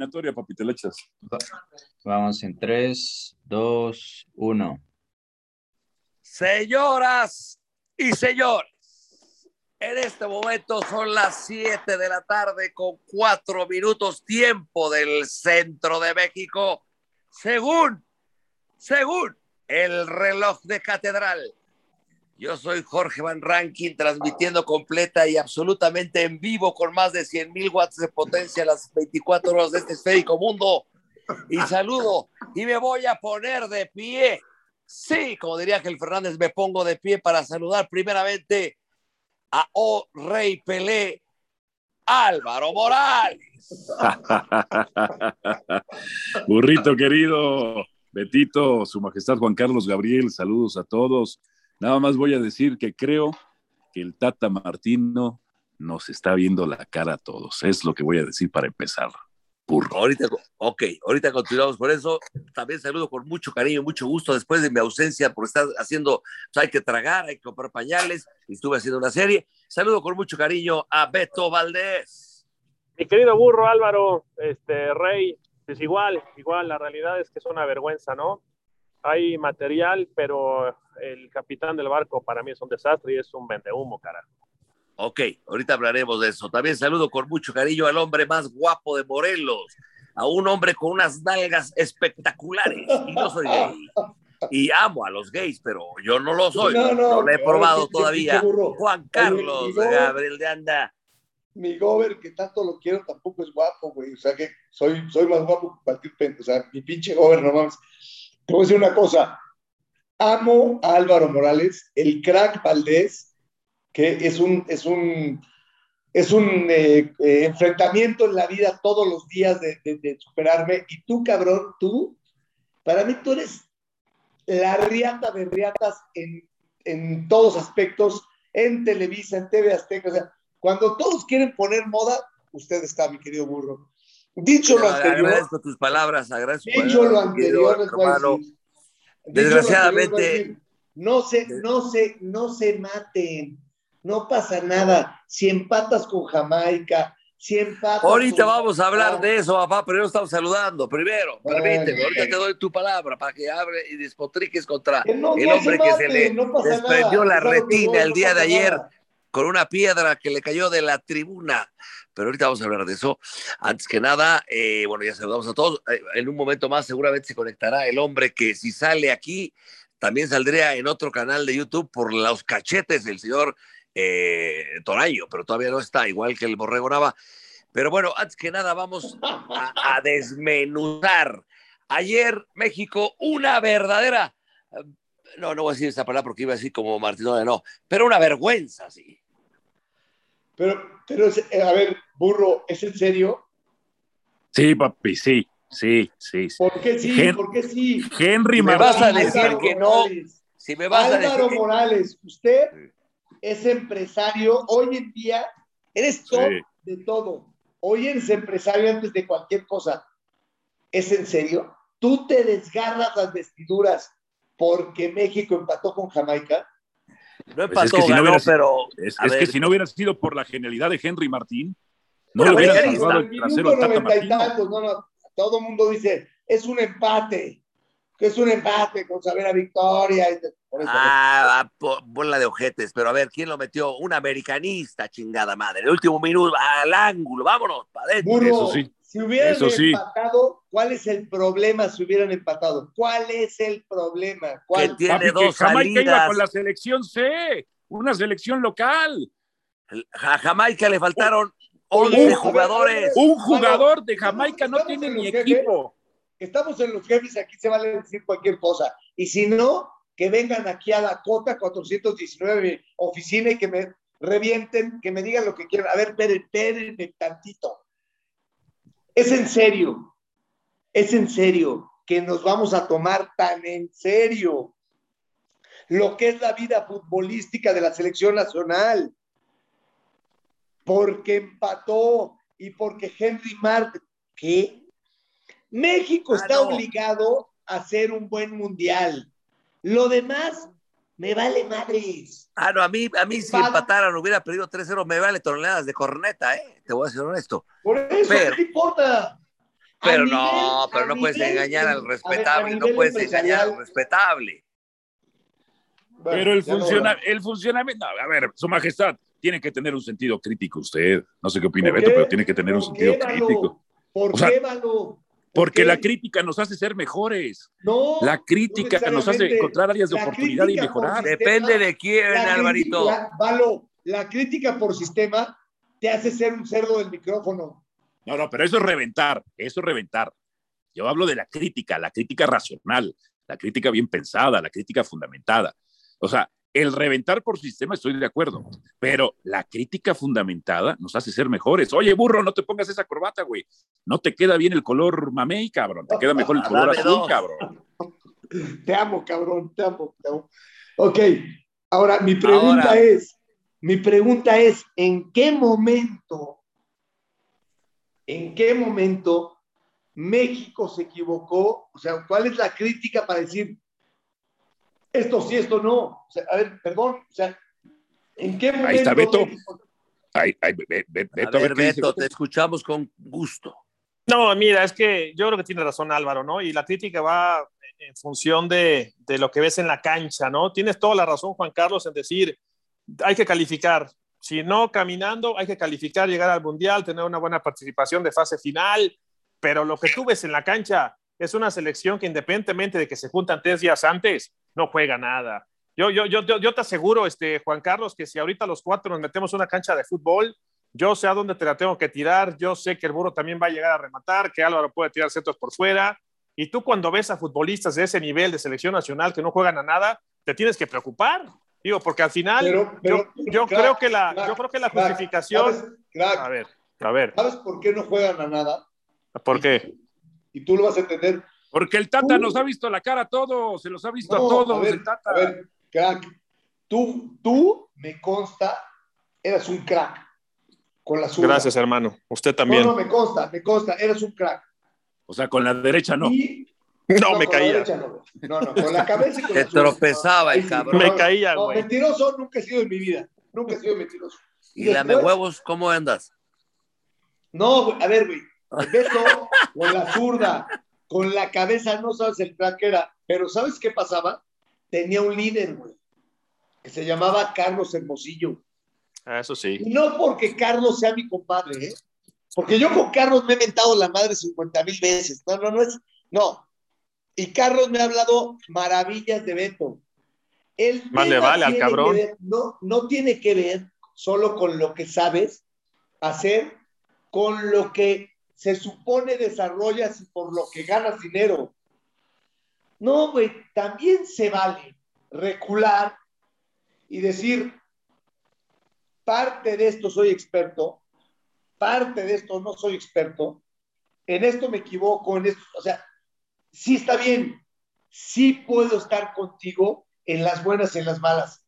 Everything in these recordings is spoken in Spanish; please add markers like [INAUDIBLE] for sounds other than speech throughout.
eliminatoria, papitelechas. Vamos en 3, 2, 1. Señoras y señores, en este momento son las 7 de la tarde con 4 minutos tiempo del centro de México, según, según el reloj de catedral. Yo soy Jorge Van Rankin, transmitiendo completa y absolutamente en vivo con más de 100 mil watts de potencia las 24 horas de este esférico mundo. Y saludo y me voy a poner de pie. Sí, como diría Ángel Fernández, me pongo de pie para saludar primeramente a O Rey Pelé, Álvaro Morales. [LAUGHS] Burrito querido, Betito, Su Majestad Juan Carlos Gabriel, saludos a todos. Nada más voy a decir que creo que el Tata Martino nos está viendo la cara a todos. Es lo que voy a decir para empezar. Ahorita, ok, ahorita continuamos por eso. También saludo con mucho cariño, mucho gusto después de mi ausencia por estar haciendo, pues hay que tragar, hay que comprar pañales, y estuve haciendo una serie. Saludo con mucho cariño a Beto Valdés. Mi querido burro Álvaro, este Rey, es igual, igual, la realidad es que es una vergüenza, ¿no? Hay material, pero el capitán del barco para mí es un desastre y es un vendehumo, carajo. Ok, ahorita hablaremos de eso. También saludo con mucho cariño al hombre más guapo de Morelos, a un hombre con unas nalgas espectaculares. Y no soy gay. Y amo a los gays, pero yo no lo soy. No, lo he probado todavía. Juan Carlos Gabriel de Anda. Mi gober, que tanto lo quiero, tampoco es guapo, güey. O sea que soy, soy más guapo que cualquier pente. O sea, mi pinche gober, no mames. Te voy a decir una cosa. Amo a Álvaro Morales, el crack Valdés que es un, es un, es un eh, eh, enfrentamiento en la vida todos los días de, superarme. Y tú, cabrón, tú, para mí tú eres la riata de riatas en, en todos aspectos, en Televisa, en TV Azteca. O sea, cuando todos quieren poner moda, usted está, mi querido burro. Dicho lo anterior. Agradezco tus palabras, agradezco. Dicho lo anterior, hermano. Desgraciadamente. no se, no se, no se maten no pasa nada. Si empatas con Jamaica, si empatas. Ahorita vamos a hablar de eso, papá, pero yo estamos saludando. Primero, permíteme, ahorita te doy tu palabra para que hable y despotriques contra el hombre que se le desprendió la retina el día de ayer con una piedra que le cayó de la tribuna. Pero ahorita vamos a hablar de eso. Antes que nada, eh, bueno, ya saludamos a todos. Eh, en un momento más seguramente se conectará el hombre que si sale aquí, también saldría en otro canal de YouTube por los cachetes del señor eh, pero todavía no está, igual que el Borrego Nava. Pero bueno, antes que nada, vamos a, desmenuzar. Ayer, México, una verdadera. No, no voy a decir esa palabra porque iba a decir como Martín, no, pero una vergüenza, sí. Pero, pero, eh, a ver, burro, ¿es en serio? Sí, papi, sí, sí, sí. ¿Por qué sí? ¿Por qué sí? Henry me vas a decir que no. Si me vas Álvaro a decir Morales, usted es empresario, hoy en día eres top de todo. Hoy eres empresario antes de cualquier cosa. ¿Es en serio? ¿Tú te desgarras las vestiduras porque México empató con Jamaica? No empató, es que si no hubiera, pero... Es, que si no hubiera sido por la genialidad de Henry Martín, no le hubiera salvado el trasero al Tata no, no, todo el mundo dice, es un empate que es un empate con saber a victoria. ah, bola de ojetes, pero a ver, ¿quién lo metió? Un americanista, chingada madre. El último minuto, al ángulo, vámonos, para adentro. eso sí. Si hubieran empatado, ¿cuál es el problema si hubieran empatado? ¿Cuál es el problema? Que tiene dos Jamaica iba con la selección C, una selección local. A Jamaica le faltaron 11 jugadores. Un jugador de Jamaica no tiene ni equipo estamos en los jefes, aquí se vale decir cualquier cosa. Y si no, que vengan aquí a la cota 419 oficina y que me revienten, que me digan lo que quieran. A ver, espérenme, espérenme tantito. Es en serio, es en serio que nos vamos a tomar tan en serio lo que es la vida futbolística de la selección nacional. Porque empató y porque Henry Mark, ¿qué? México ah, está obligado a hacer un buen mundial. Lo demás me vale madres. Ah, no, a mí, a mí si empataran, hubiera perdido 3-0, me vale toneladas de corneta, ¿eh? Te voy a ser honesto. Por eso, ¿qué importa? Pero no, pero no puedes engañar al respetable, no puedes engañar al respetable. pero el, funciona, el funcionamiento, a ver, Su Majestad, tiene que tener un sentido crítico usted. No sé qué opina Beto, pero tiene que tener un sentido crítico. ¿Por qué, Valo? Porque la crítica nos hace ser mejores. No. La crítica nos hace encontrar áreas de oportunidad y mejorar. Depende de quién, Alvarito. Valo, la crítica por sistema te hace ser un cerdo del micrófono. No, no, pero eso es reventar, eso es reventar. Yo hablo de la crítica, la crítica racional, la crítica bien pensada, la crítica fundamentada. O sea, el reventar por sistema estoy de acuerdo, pero la crítica fundamentada nos hace ser mejores. Oye, burro, no te pongas esa corbata, güey. No te queda bien el color mamey, cabrón. Te queda mejor el color azul, cabrón. [LAUGHS] Te amo, cabrón, te amo, te amo. Ok, ahora mi pregunta es, mi pregunta es, ¿en qué momento, en qué momento México se equivocó? O sea, ¿cuál es la crítica para decir, esto sí, esto no. O sea, a ver, perdón, o sea, ¿en qué momento? Ahí está Beto. Ahí, Beto, a ver, Beto, te escuchamos con gusto. No, mira, es que yo creo que tiene razón Álvaro, ¿no? Y la crítica va en función de, de, lo que ves en la cancha, ¿no? Tienes toda la razón, Juan Carlos, en decir, hay que calificar. Si no caminando, hay que calificar, llegar al Mundial, tener una buena participación de fase final, pero lo que tú ves en la cancha es una selección que independientemente de que se juntan tres días antes, no juega nada. Yo, yo, yo, yo te aseguro, este, Juan Carlos, que si ahorita los cuatro nos metemos una cancha de fútbol, yo sé a dónde te la tengo que tirar, yo sé que el burro también va a llegar a rematar, que Álvaro puede tirar centros por fuera. Y tú cuando ves a futbolistas de ese nivel de selección nacional que no juegan a nada, te tienes que preocupar. Digo, porque al final yo, yo creo que la, yo creo que la justificación... a ver, a ver. ¿Sabes por qué no juegan a nada? ¿Por qué? y tú lo vas a entender. Porque el Tata nos ha visto la cara a todos, se los ha visto a todos, el Tata. A ver, crack, tú, tú, me consta, eras un crack con la zurda. Gracias, hermano. Usted también. No, no, me consta, me consta, eras un crack. O sea, con la derecha no. no, me caía. no. no. con la cabeza y con [LAUGHS] Te tropezaba el cabrón. Me caía, güey. No, mentiroso nunca he sido en mi vida. Nunca he sido mentiroso. ¿Y, ¿Y lame huevos cómo andas? No, güey, a ver, güey. Beto con la zurda, con la cabeza, no sabes el crack era. Pero ¿sabes qué pasaba? Tenía un líder, güey, que se llamaba Carlos Hermosillo. Ah, eso sí. Y no porque Carlos sea mi compadre, ¿eh? Porque yo con Carlos me he mentado la madre 50 mil veces. No, no, no es. No. Y Carlos me ha hablado maravillas de Beto. El Más le vale al cabrón. no, no tiene que ver solo con lo que sabes hacer, con lo que se supone desarrollas y por lo que ganas dinero. No, güey, también se vale recular y decir, parte de esto soy experto, parte de esto no soy experto, en esto me equivoco, en esto, o sea, sí está bien, sí puedo estar contigo en las buenas y en las malas,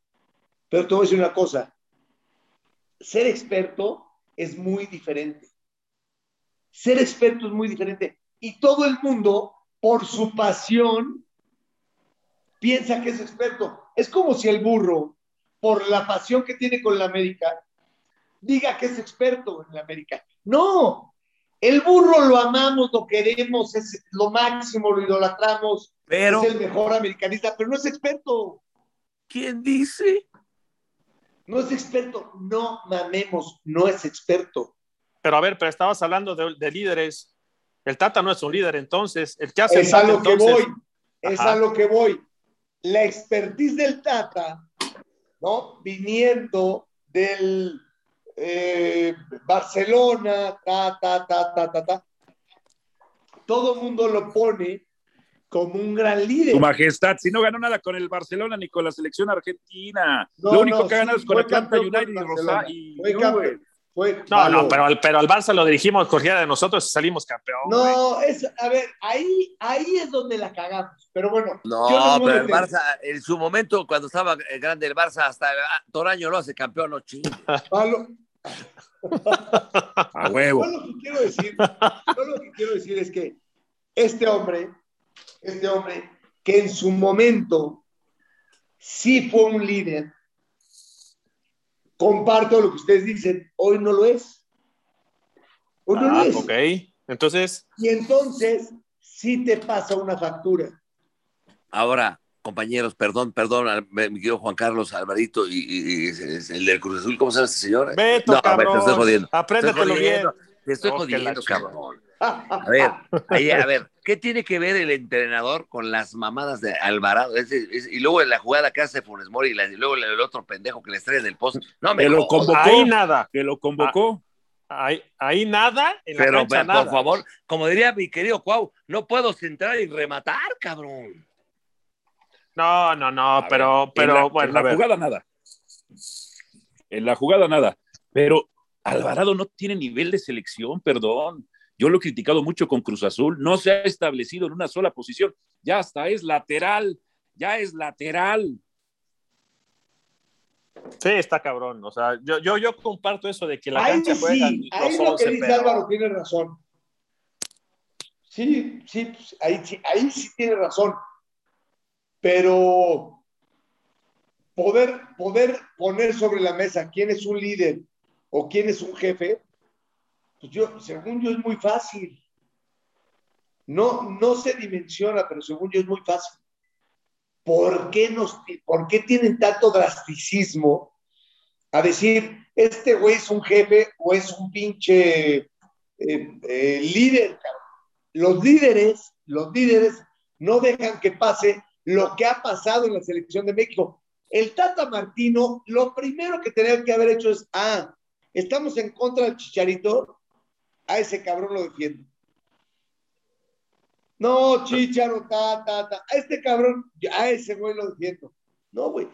pero te voy a decir una cosa, ser experto es muy diferente. Ser experto es muy diferente. Y todo el mundo, por su pasión, piensa que es experto. Es como si el burro, por la pasión que tiene con la América, diga que es experto en la América. No, el burro lo amamos, lo queremos, es lo máximo, lo idolatramos, pero, es el mejor americanista, pero no es experto. ¿Quién dice? No es experto, no mamemos, no es experto. Pero a ver, pero estabas hablando de, líderes. El Tata no es un líder, entonces. El que hace es a lo que voy. Es a lo que voy. La expertise del Tata, ¿no? Viniendo del eh, Barcelona, ta, ta, ta, ta, ta, ta. Todo el mundo lo pone como un gran líder. Su majestad, si no ganó nada con el Barcelona ni con la selección argentina. lo único que ha ganado es con Atlanta United y Rosario no, no, pero, pero al Barça lo dirigimos, corría de nosotros y salimos campeón. No, es, a ver, ahí, ahí es donde la cagamos. Pero bueno. No, pero el Barça, en su momento, cuando estaba grande el Barça, hasta Toraño lo hace campeón, no chingue. [LAUGHS] [LAUGHS] a huevo. Yo lo que quiero decir, yo lo que quiero decir es que este hombre, este hombre, que en su momento sí fue un líder, comparto lo que ustedes dicen, hoy no lo es. Hoy no lo ah, es. Ok, Entonces. Y entonces sí te pasa una factura. Ahora, compañeros, perdón, perdón, mi querido Juan Carlos Alvarito y, el del Cruz Azul, ¿cómo se llama este señor? Beto, no, cabrón. te estoy jodiendo. Apréndetelo bien. Te estoy jodiendo, cabrón. A ver, a ver, ¿qué tiene que ver el entrenador con las mamadas de Alvarado? y luego en la jugada que hace Funes Mori y, luego el otro pendejo que le estrella del post. No, me que lo convocó. Ahí nada. Que lo convocó. Ah, ahí, ahí, nada. En la pero, pero por favor, como diría mi querido Cuau, no puedo centrar y rematar, cabrón. No, no, no, pero, pero bueno. En la jugada nada. En la jugada nada. Pero Alvarado no tiene nivel de selección, perdón. Yo lo he criticado mucho con Cruz Azul, no se ha establecido en una sola posición, ya hasta es lateral, ya es lateral. Sí, está cabrón. O sea, yo, yo, yo comparto eso de que la ahí cancha juega. Sí, ahí lo que dice Álvaro tiene razón. Sí, sí, pues, ahí, sí, ahí sí tiene razón. Pero poder, poder poner sobre la mesa quién es un líder o quién es un jefe, pues yo, según yo es muy fácil. No, no se dimensiona, pero según yo es muy fácil. ¿Por qué, nos, ¿Por qué tienen tanto drasticismo a decir, este güey es un jefe o es un pinche eh, eh, líder? Los líderes, los líderes no dejan que pase lo que ha pasado en la selección de México. El Tata Martino, lo primero que tenía que haber hecho es, ah, estamos en contra del Chicharito, a ese cabrón lo defiendo. No, Chicharo, ta, ta, ta. A este cabrón, a ese güey lo defiendo. No, güey.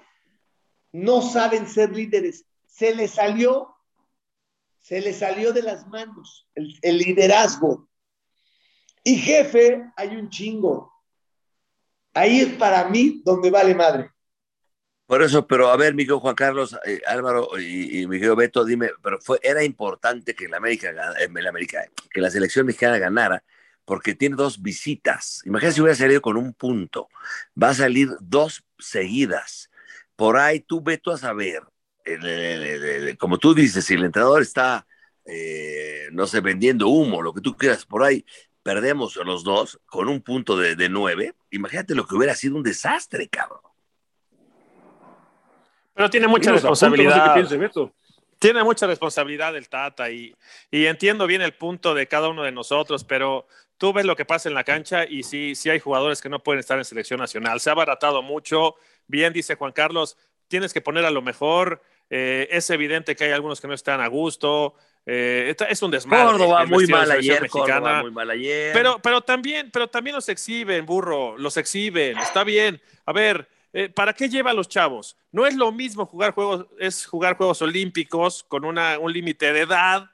No saben ser líderes. Se les salió, se les salió de las manos el, el liderazgo. Y jefe, hay un chingo. Ahí es para mí donde vale madre. Por eso, pero a ver, mi Juan Carlos, eh, Álvaro y, mi querido Beto, dime, pero fue, era importante que la América, eh, la América, que la selección mexicana ganara, porque tiene dos visitas. Imagínate si hubiera salido con un punto. Va a salir dos seguidas. Por ahí tú, Beto, a saber, como tú dices, si el entrenador está, eh, no sé, vendiendo humo, lo que tú quieras, por ahí perdemos los dos con un punto de, de nueve, imagínate lo que hubiera sido un desastre, cabrón. Pero tiene mucha responsabilidad. tiene mucha responsabilidad el Tata y, y, entiendo bien el punto de cada uno de nosotros, pero tú ves lo que pasa en la cancha y sí, sí hay jugadores que no pueden estar en selección nacional. Se ha baratado mucho. Bien, dice Juan Carlos, tienes que poner a lo mejor. Eh, es evidente que hay algunos que no están a gusto. Eh, es un desmadre. Córdoba muy mal ayer, Córdoba muy mal ayer. Pero, pero también, pero también los exhiben, burro, los exhiben. Está bien. A ver, eh, ¿para qué lleva a los chavos? No es lo mismo jugar juegos, es jugar Juegos Olímpicos con una, un límite de edad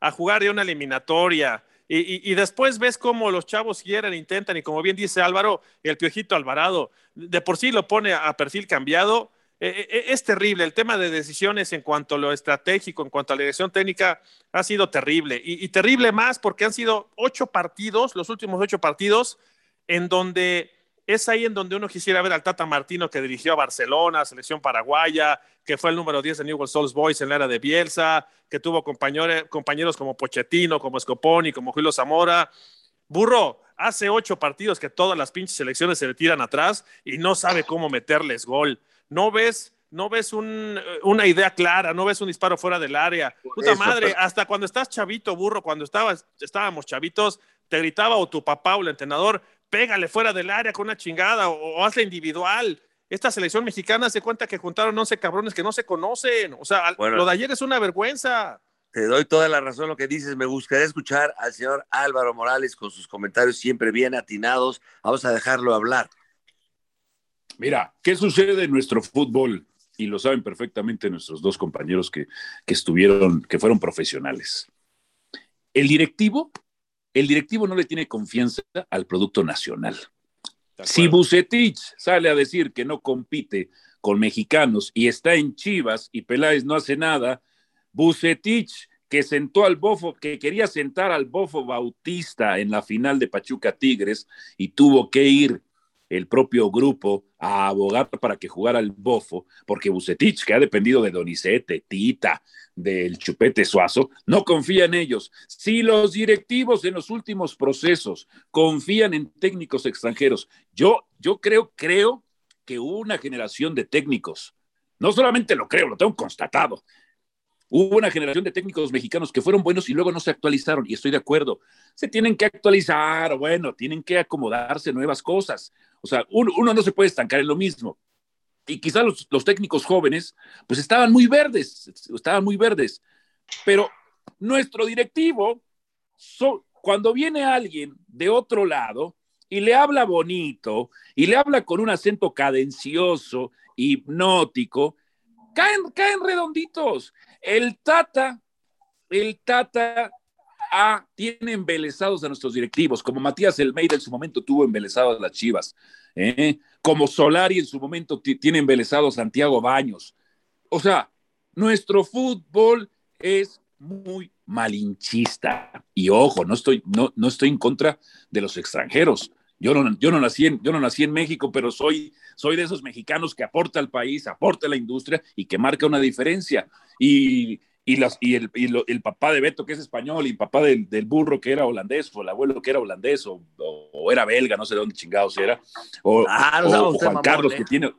a jugar de una eliminatoria. Y, después ves cómo los chavos quieren, intentan, y como bien dice Álvaro, el Piojito Alvarado, de por sí lo pone a perfil cambiado. Eh, eh, es terrible. El tema de decisiones en cuanto a lo estratégico, en cuanto a la dirección técnica, ha sido terrible. y terrible más porque han sido ocho partidos, los últimos ocho partidos, en donde es ahí en donde uno quisiera ver al Tata Martino que dirigió a Barcelona, selección paraguaya, que fue el número 10 de Newell's Souls Boys en la era de Bielsa, que tuvo compañeros, compañeros como Pochettino, como Scoponi, como Julio Zamora. Burro, hace ocho partidos que todas las pinches selecciones se le tiran atrás y no sabe cómo meterles gol. No ves no ves una idea clara, no ves un disparo fuera del área. Puta madre, hasta cuando estás chavito, burro, cuando estabas, estábamos chavitos, te gritaba o tu papá o el entrenador, pégale fuera del área con una chingada o, hazle individual. Esta selección mexicana se cuenta que juntaron 11 cabrones que no se conocen. O sea, lo de ayer es una vergüenza. Te doy toda la razón lo que dices. Me gustaría escuchar al señor Álvaro Morales con sus comentarios siempre bien atinados. Vamos a dejarlo hablar. Mira, ¿qué sucede en nuestro fútbol? Y lo saben perfectamente nuestros dos compañeros que, que estuvieron, que fueron profesionales. El directivo el directivo no le tiene confianza al producto nacional. Si Bucetich sale a decir que no compite con mexicanos y está en Chivas y Peláez no hace nada, Bucetich que sentó al Bofo, que quería sentar al Bofo Bautista en la final de Pachuca Tigres y tuvo que ir el propio grupo a abogar para que jugara el Bofo, porque Bucetich, que ha dependido de Donizete, Tita, del Chupete Suazo, no confía en ellos. Si los directivos en los últimos procesos confían en técnicos extranjeros, yo, yo creo, creo que una generación de técnicos, no solamente lo creo, lo tengo constatado, Hubo una generación de técnicos mexicanos que fueron buenos y luego no se actualizaron, y estoy de acuerdo. Se tienen que actualizar, bueno, tienen que acomodarse nuevas cosas. O sea, uno, no se puede estancar en lo mismo. Y quizás los, técnicos jóvenes, pues estaban muy verdes, estaban muy verdes. Pero nuestro directivo, cuando viene alguien de otro lado y le habla bonito y le habla con un acento cadencioso, hipnótico, caen, caen redonditos. El Tata, el Tata ah, tiene embelesados a nuestros directivos, como Matías Elmeida en su momento tuvo embelesados a las Chivas, ¿eh? como Solari en su momento tiene embelesados a Santiago Baños. O sea, nuestro fútbol es muy malinchista. Y ojo, no estoy, no, no estoy en contra de los extranjeros. Yo no, yo no, nací, en, yo no nací en México, pero soy, soy de esos mexicanos que aporta al país, aporta a la industria y que marca una diferencia. Y, y, las, y, el, el, papá de Beto, que es español, y el papá del, del, burro, que era holandés, o el abuelo, que era holandés, o, o, era belga, no sé de dónde chingados era, o, ah, o Juan Carlos, que tiene,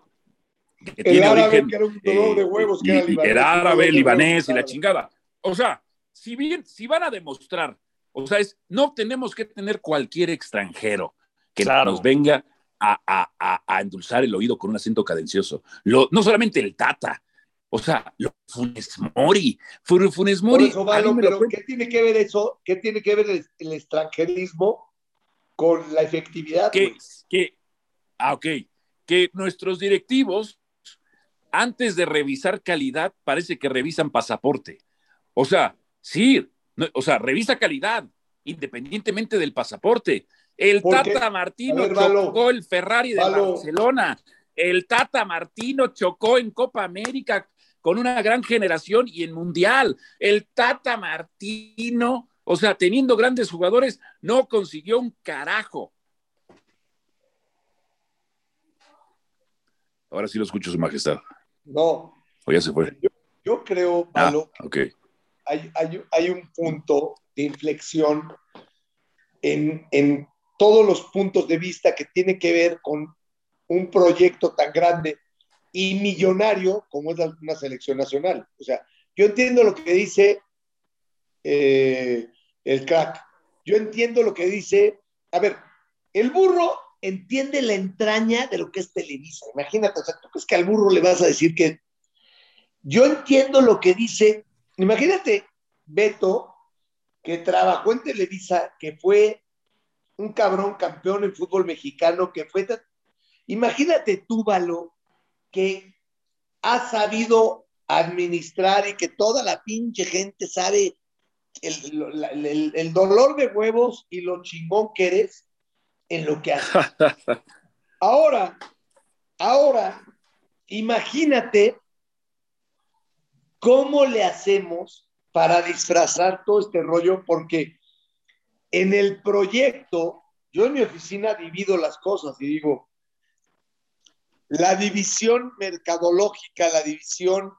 que tiene origen. Que era un dolor de huevos, que era, era árabe, libanés y la chingada. O sea, si bien, si van a demostrar, o sea, es, no tenemos que tener cualquier extranjero que nos venga a, a, endulzar el oído con un acento cadencioso. Lo, no solamente el Tata, o sea, lo, Funes Mori. Funes Mori. pero ¿qué tiene que ver eso? ¿Qué tiene que ver el, extranjerismo con la efectividad? Que, que, ah, ok. Que nuestros directivos, antes de revisar calidad, parece que revisan pasaporte. O sea, sí, o sea, revisa calidad, independientemente del pasaporte. El Tata Martino chocó el Ferrari de Barcelona. El Tata Martino chocó en Copa América con una gran generación y en Mundial. El Tata Martino, o sea, teniendo grandes jugadores, no consiguió un carajo. Ahora sí lo escucho, Su Majestad. No. O ya se fue. Yo, creo, ah, Pablo, hay, hay, un punto de inflexión en, en todos los puntos de vista que tiene que ver con un proyecto tan grande y millonario como es una selección nacional. O sea, yo entiendo lo que dice eh, el crack. Yo entiendo lo que dice. A ver, el burro entiende la entraña de lo que es Televisa. Imagínate, o sea, tú crees que al burro le vas a decir que. Yo entiendo lo que dice. Imagínate, Beto, que trabajó en Televisa, que fue un cabrón campeón en fútbol mexicano que fue... Imagínate tú, Valo, que ha sabido administrar y que toda la pinche gente sabe el, dolor de huevos y lo chingón que eres en lo que haces. [LAUGHS] Ahora, ahora, imagínate cómo le hacemos para disfrazar todo este rollo, porque en el proyecto, yo en mi oficina divido las cosas y digo, la división mercadológica, la división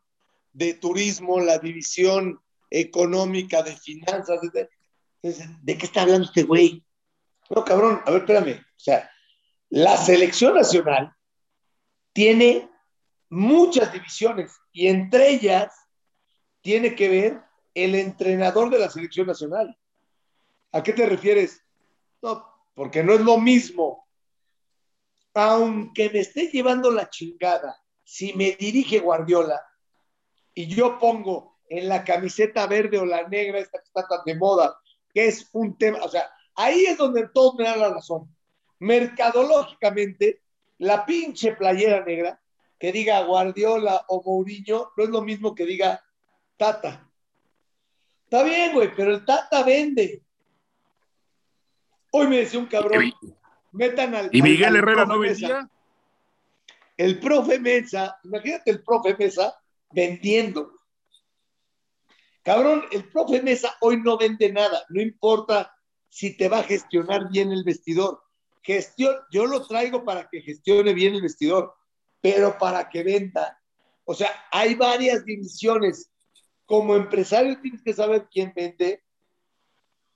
de turismo, la división económica, de finanzas, de, qué está hablando este güey? No, cabrón, a ver, espérame. O sea, la selección nacional tiene muchas divisiones y entre ellas tiene que ver el entrenador de la selección nacional. ¿A qué te refieres? No, porque no es lo mismo. Aunque me esté llevando la chingada, si me dirige Guardiola y yo pongo en la camiseta verde o la negra, esta que está tan de moda, que es un tema, o sea, ahí es donde todos me dan la razón. Mercadológicamente, la pinche playera negra que diga Guardiola o Mourinho no es lo mismo que diga Tata. Está bien, güey, pero el Tata vende. Hoy me decía un cabrón, metan al. ¿Y Miguel Herrera no vendía? El profe Mesa, imagínate el profe Mesa vendiendo. Cabrón, el profe Mesa hoy no vende nada, no importa si te va a gestionar bien el vestidor. gestión, yo lo traigo para que gestione bien el vestidor, pero para que venda. O sea, hay varias divisiones. Como empresario tienes que saber quién vende,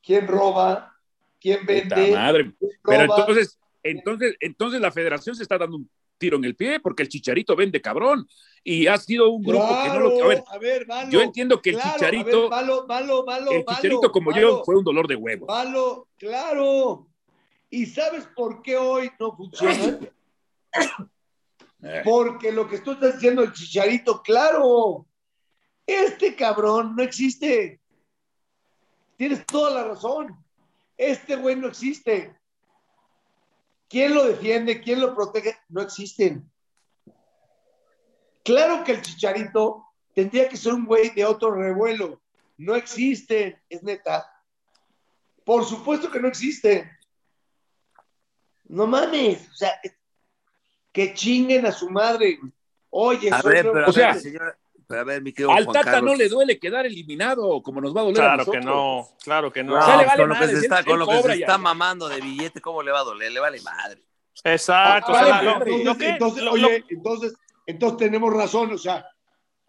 quién roba, quién vende. Madre. Pero entonces, entonces, entonces la federación se está dando un tiro en el pie porque el Chicharito vende cabrón y ha sido un grupo que no lo a ver, yo entiendo que el Chicharito el Chicharito como yo fue un dolor de huevo. Malo, claro. ¿Y sabes por qué hoy no funciona? Porque lo que tú estás diciendo el Chicharito, claro. Este cabrón no existe. Tienes toda la razón. Este güey no existe. ¿Quién lo defiende? ¿Quién lo protege? No existen. Claro que el chicharito tendría que ser un güey de otro revuelo. No existen, es neta. Por supuesto que no existe. No mames, o sea, que chinguen a su madre. Oye, a ver, pero o sea, señor, a ver, mi Al Tata no le duele quedar eliminado, como nos va a doler claro a nosotros. que no, claro que no. con lo que se está, con lo que se está mamando de billete, ¿cómo le va a doler? Le vale madre. Exacto. entonces, oye, entonces, entonces tenemos razón, o sea,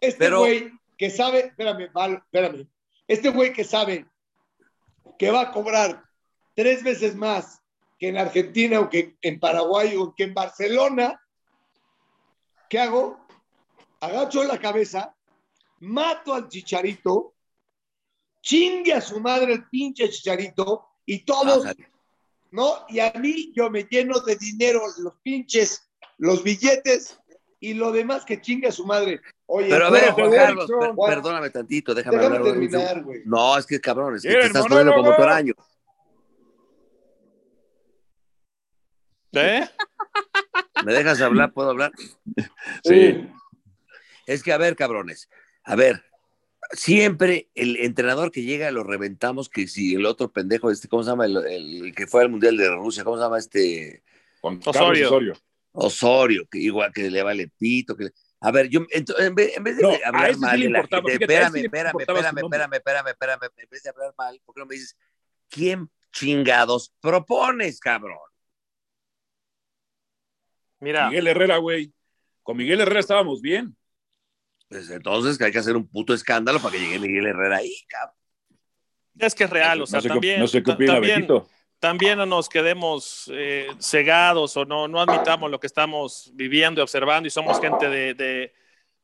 este güey que sabe, espérame, espérame, este güey que sabe que va a cobrar tres veces más que en Argentina o que en Paraguay o que en Barcelona, ¿qué hago? Agacho la cabeza, mato al chicharito, chingue a su madre el pinche chicharito y todos, ¿no? Y a mí yo me lleno de dinero los pinches, los billetes y lo demás que chingue a su madre. Oye, pero a ver, Juan Carlos, perdóname tantito, déjame, hablar. Terminar, güey. No, es que cabrón, es que te estás poniendo como toraño. ¿Eh? ¿Me dejas hablar? ¿Puedo hablar? Sí. Es que, a ver, cabrones, a ver, siempre el entrenador que llega lo reventamos, que si el otro pendejo, este, ¿cómo se llama? El, que fue al Mundial de Rusia, ¿cómo se llama este? Osorio. Osorio. que igual que le vale pito, que A ver, yo en vez, de hablar mal de la gente, espérame, espérame, espérame, espérame, espérame, espérame, en vez de hablar mal, ¿por qué no me dices quién chingados propones, cabrón? Mira. Miguel Herrera, güey. Con Miguel Herrera estábamos bien. Pues entonces que hay que hacer un puto escándalo para que llegue Miguel Herrera ahí, cabrón. Es que es real, o sea, también, también, no nos quedemos eh, cegados o no, no admitamos lo que estamos viviendo y observando y somos gente de, de,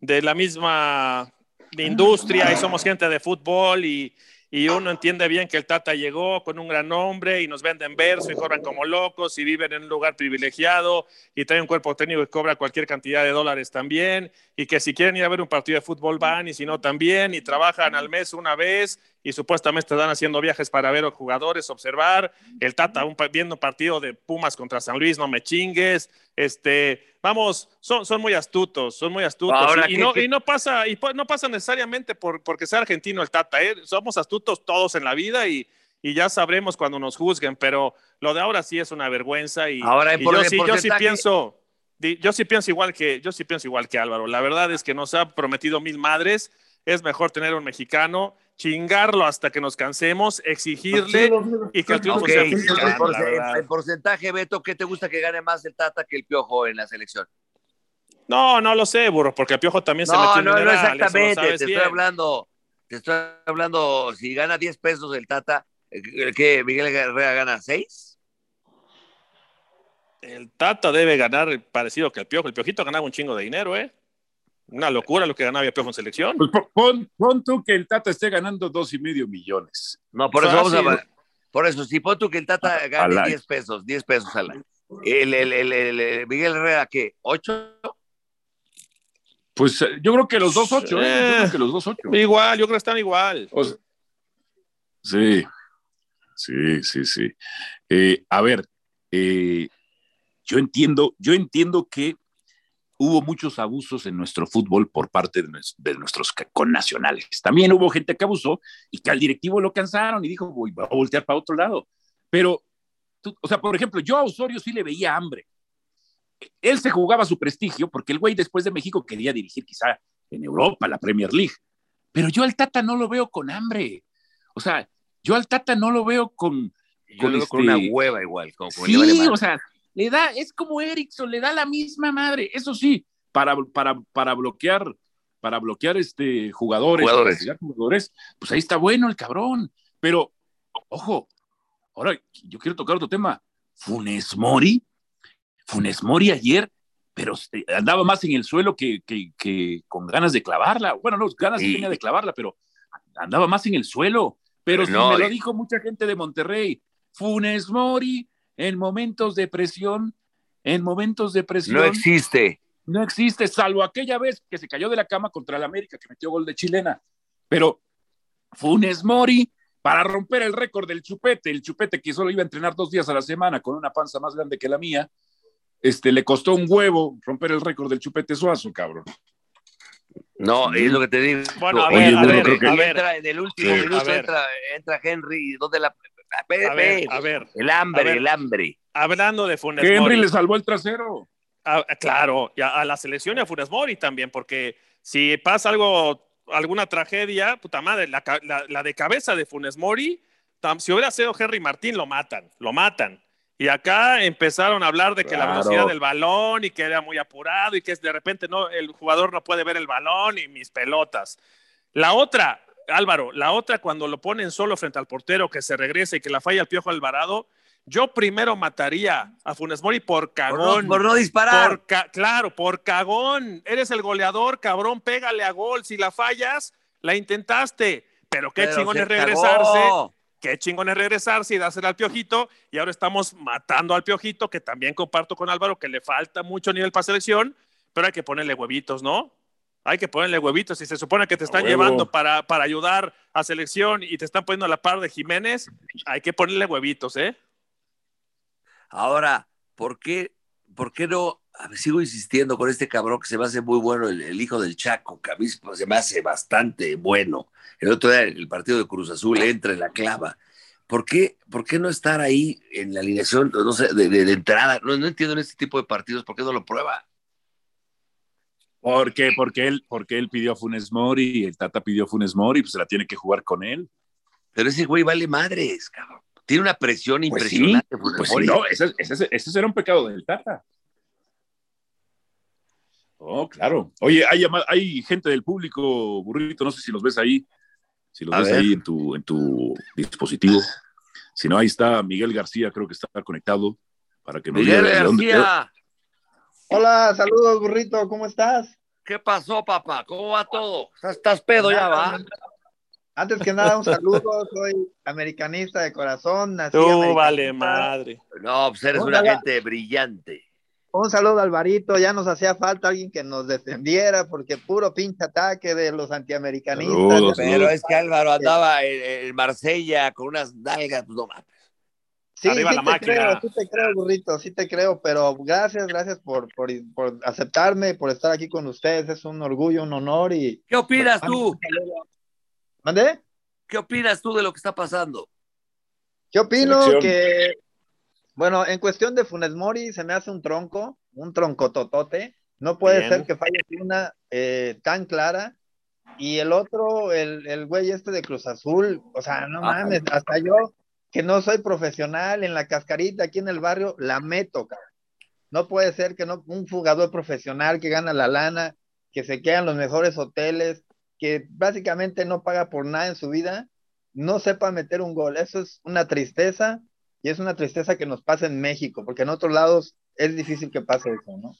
de la misma industria y somos gente de fútbol y, y uno entiende bien que el Tata llegó con un gran nombre y nos venden verso y cobran como locos y viven en un lugar privilegiado y trae un cuerpo técnico que cobra cualquier cantidad de dólares también y que si quieren ir a ver un partido de fútbol van y si no también y trabajan al mes una vez y supuestamente están haciendo viajes para ver a jugadores, observar el Tata un, viendo partido de Pumas contra San Luis, no me chingues, este, vamos, son, son muy astutos, son muy astutos. y, no, y, no, pasa, y no pasa necesariamente por, porque sea argentino el Tata, ¿eh? somos astutos todos en la vida y, y, ya sabremos cuando nos juzguen, pero lo de ahora sí es una vergüenza y, ahora, yo, sí, yo sí pienso, yo sí pienso igual que, yo sí pienso igual que Álvaro. La verdad es que nos ha prometido mil madres, es mejor tener un mexicano chingarlo hasta que nos cansemos, exigirle y que el triunfo sea En porcentaje, Beto, ¿qué te gusta que gane más el Tata que el Piojo en la selección? No, no lo sé, burro, porque el Piojo también se metió no, en No, exactamente, te estoy hablando, te estoy hablando, si gana 10 pesos el Tata, eh, ¿qué, Miguel Herrera gana 6? El Tata debe ganar parecido que el Piojo. El Piojito ganaba un chingo de dinero, ¿eh? Una locura lo que ganaba Piojo en selección. Pues pon, tú que el Tata esté ganando dos y medio millones. No, por eso vamos a Por eso, si pon tú que el Tata gane 10 pesos, 10 pesos al año. El, el, el, Miguel Herrera, ¿qué? ¿8? Pues eh, yo creo que los dos ocho, ¿eh? yo creo que los dos ocho. Igual, yo creo que están igual. sí, sí, sí, sí. Eh, a ver, yo entiendo, yo entiendo que hubo muchos abusos en nuestro fútbol por parte de, nuestros connacionales. También hubo gente que abusó y que al directivo lo cansaron y dijo, voy a voltear para otro lado. Pero, o sea, por ejemplo, yo a Osorio sí le veía hambre. Él se jugaba su prestigio porque el güey después de México quería dirigir quizá en Europa, la Premier League. Pero yo al Tata no lo veo con hambre. O sea, yo al Tata no lo veo con, con, una este hueva igual. sí, o sea, le da, es como Erickson, le da la misma madre. Eso sí, para, para, para bloquear, para bloquear este jugadores, jugadores, pues ahí está bueno el cabrón. Pero, ojo, ahora yo quiero tocar otro tema. Funes Mori, Funes Mori ayer, pero andaba más en el suelo que, que, con ganas de clavarla. Bueno, no, ganas tenía de clavarla, pero andaba más en el suelo. Pero sí, me lo dijo mucha gente de Monterrey. Funes Mori, en momentos de presión, en momentos de presión. No existe. No existe, salvo aquella vez que se cayó de la cama contra el América, que metió gol de chilena. Pero Funes Mori, para romper el récord del chupete, el chupete que solo iba a entrenar dos días a la semana con una panza más grande que la mía, este, le costó un huevo romper el récord del chupete suazo, cabrón. No, es lo que te digo. Bueno, a ver, a ver, en el último minuto entra, entra, Henry, ¿dónde la a ver, a ver, el hambre, el hambre. Hablando de Funes Mori. Henry le salvó el trasero. Ah, claro, a, la selección y a Funes Mori también, porque si pasa algo, alguna tragedia, puta madre, la, de cabeza de Funes Mori, si hubiera sido Henry Martín, lo matan, lo matan. Y acá empezaron a hablar de que la velocidad del balón y que era muy apurado y que de repente no, el jugador no puede ver el balón y mis pelotas. La otra, Álvaro, la otra cuando lo ponen solo frente al portero que se regresa y que la falla el Piojo Alvarado, yo primero mataría a Funes Mori por cagón. Por no, disparar. claro, por cagón. Eres el goleador, cabrón, pégale a gol. Si la fallas, la intentaste. Pero qué chingón es regresarse. Qué chingón es regresarse y dársela al piojito. Y ahora estamos matando al piojito, que también comparto con Álvaro, que le falta mucho nivel para selección, pero hay que ponerle huevitos, ¿no? Hay que ponerle huevitos. Si se supone que te están llevando para, para ayudar a selección y te están poniendo a la par de Jiménez, hay que ponerle huevitos, ¿eh? Ahora, ¿por qué, por qué no? sigo insistiendo con este cabrón que se me hace muy bueno, el, hijo del Chaco, que a mí se me hace bastante bueno. El otro día, el partido de Cruz Azul entra en la clava. ¿Por qué, ¿Por qué no estar ahí en la alineación, no sé, de, entrada? No, no entiendo en este tipo de partidos, ¿por qué no lo prueba? Porque, porque, él, porque él pidió a Funes Mori, el Tata pidió a Funes Mori, pues se la tiene que jugar con él. Pero ese güey vale madres, cabrón. Tiene una presión pues impresionante. pues no, ese, ese, ese, será un pecado del Tata. Oh, claro. Oye, hay, hay gente del público, burrito, no sé si los ves ahí, si los ves ahí en tu, en tu dispositivo. Si no, ahí está Miguel García, creo que está conectado para que nos Miguel García. Hola, saludos, burrito, ¿cómo estás? ¿Qué pasó, papá? ¿Cómo va todo? ¿Estás, pedo ya, va? Antes que nada, un saludo, soy americanista de corazón. Tú vale madre. No, pues eres una gente brillante. Un saludo, Alvarito. Ya nos hacía falta alguien que nos defendiera, porque puro pinche ataque de los antiamericanistas. Pero es que Álvaro andaba en, Marsella con unas nalgas, pues no mames. Sí, sí te creo, sí te creo, burrito, sí te creo, pero gracias, gracias por, por, por, aceptarme, por estar aquí con ustedes, es un orgullo, un honor y... ¿Qué opinas tú? ¿Mandé? ¿Qué opinas tú de lo que está pasando? Yo opino que, bueno, en cuestión de Funes Mori se me hace un tronco, un tronco totote, no puede ser que falle una eh, tan clara. Y el otro, el, el güey este de Cruz Azul, o sea, no mames, hasta yo que no soy profesional en la cascarita aquí en el barrio, la meto, cabrón. No puede ser que no, un jugador profesional que gana la lana, que se queda en los mejores hoteles, que básicamente no paga por nada en su vida, no sepa meter un gol. Eso es una tristeza y es una tristeza que nos pasa en México, porque en otros lados es difícil que pase eso, ¿no?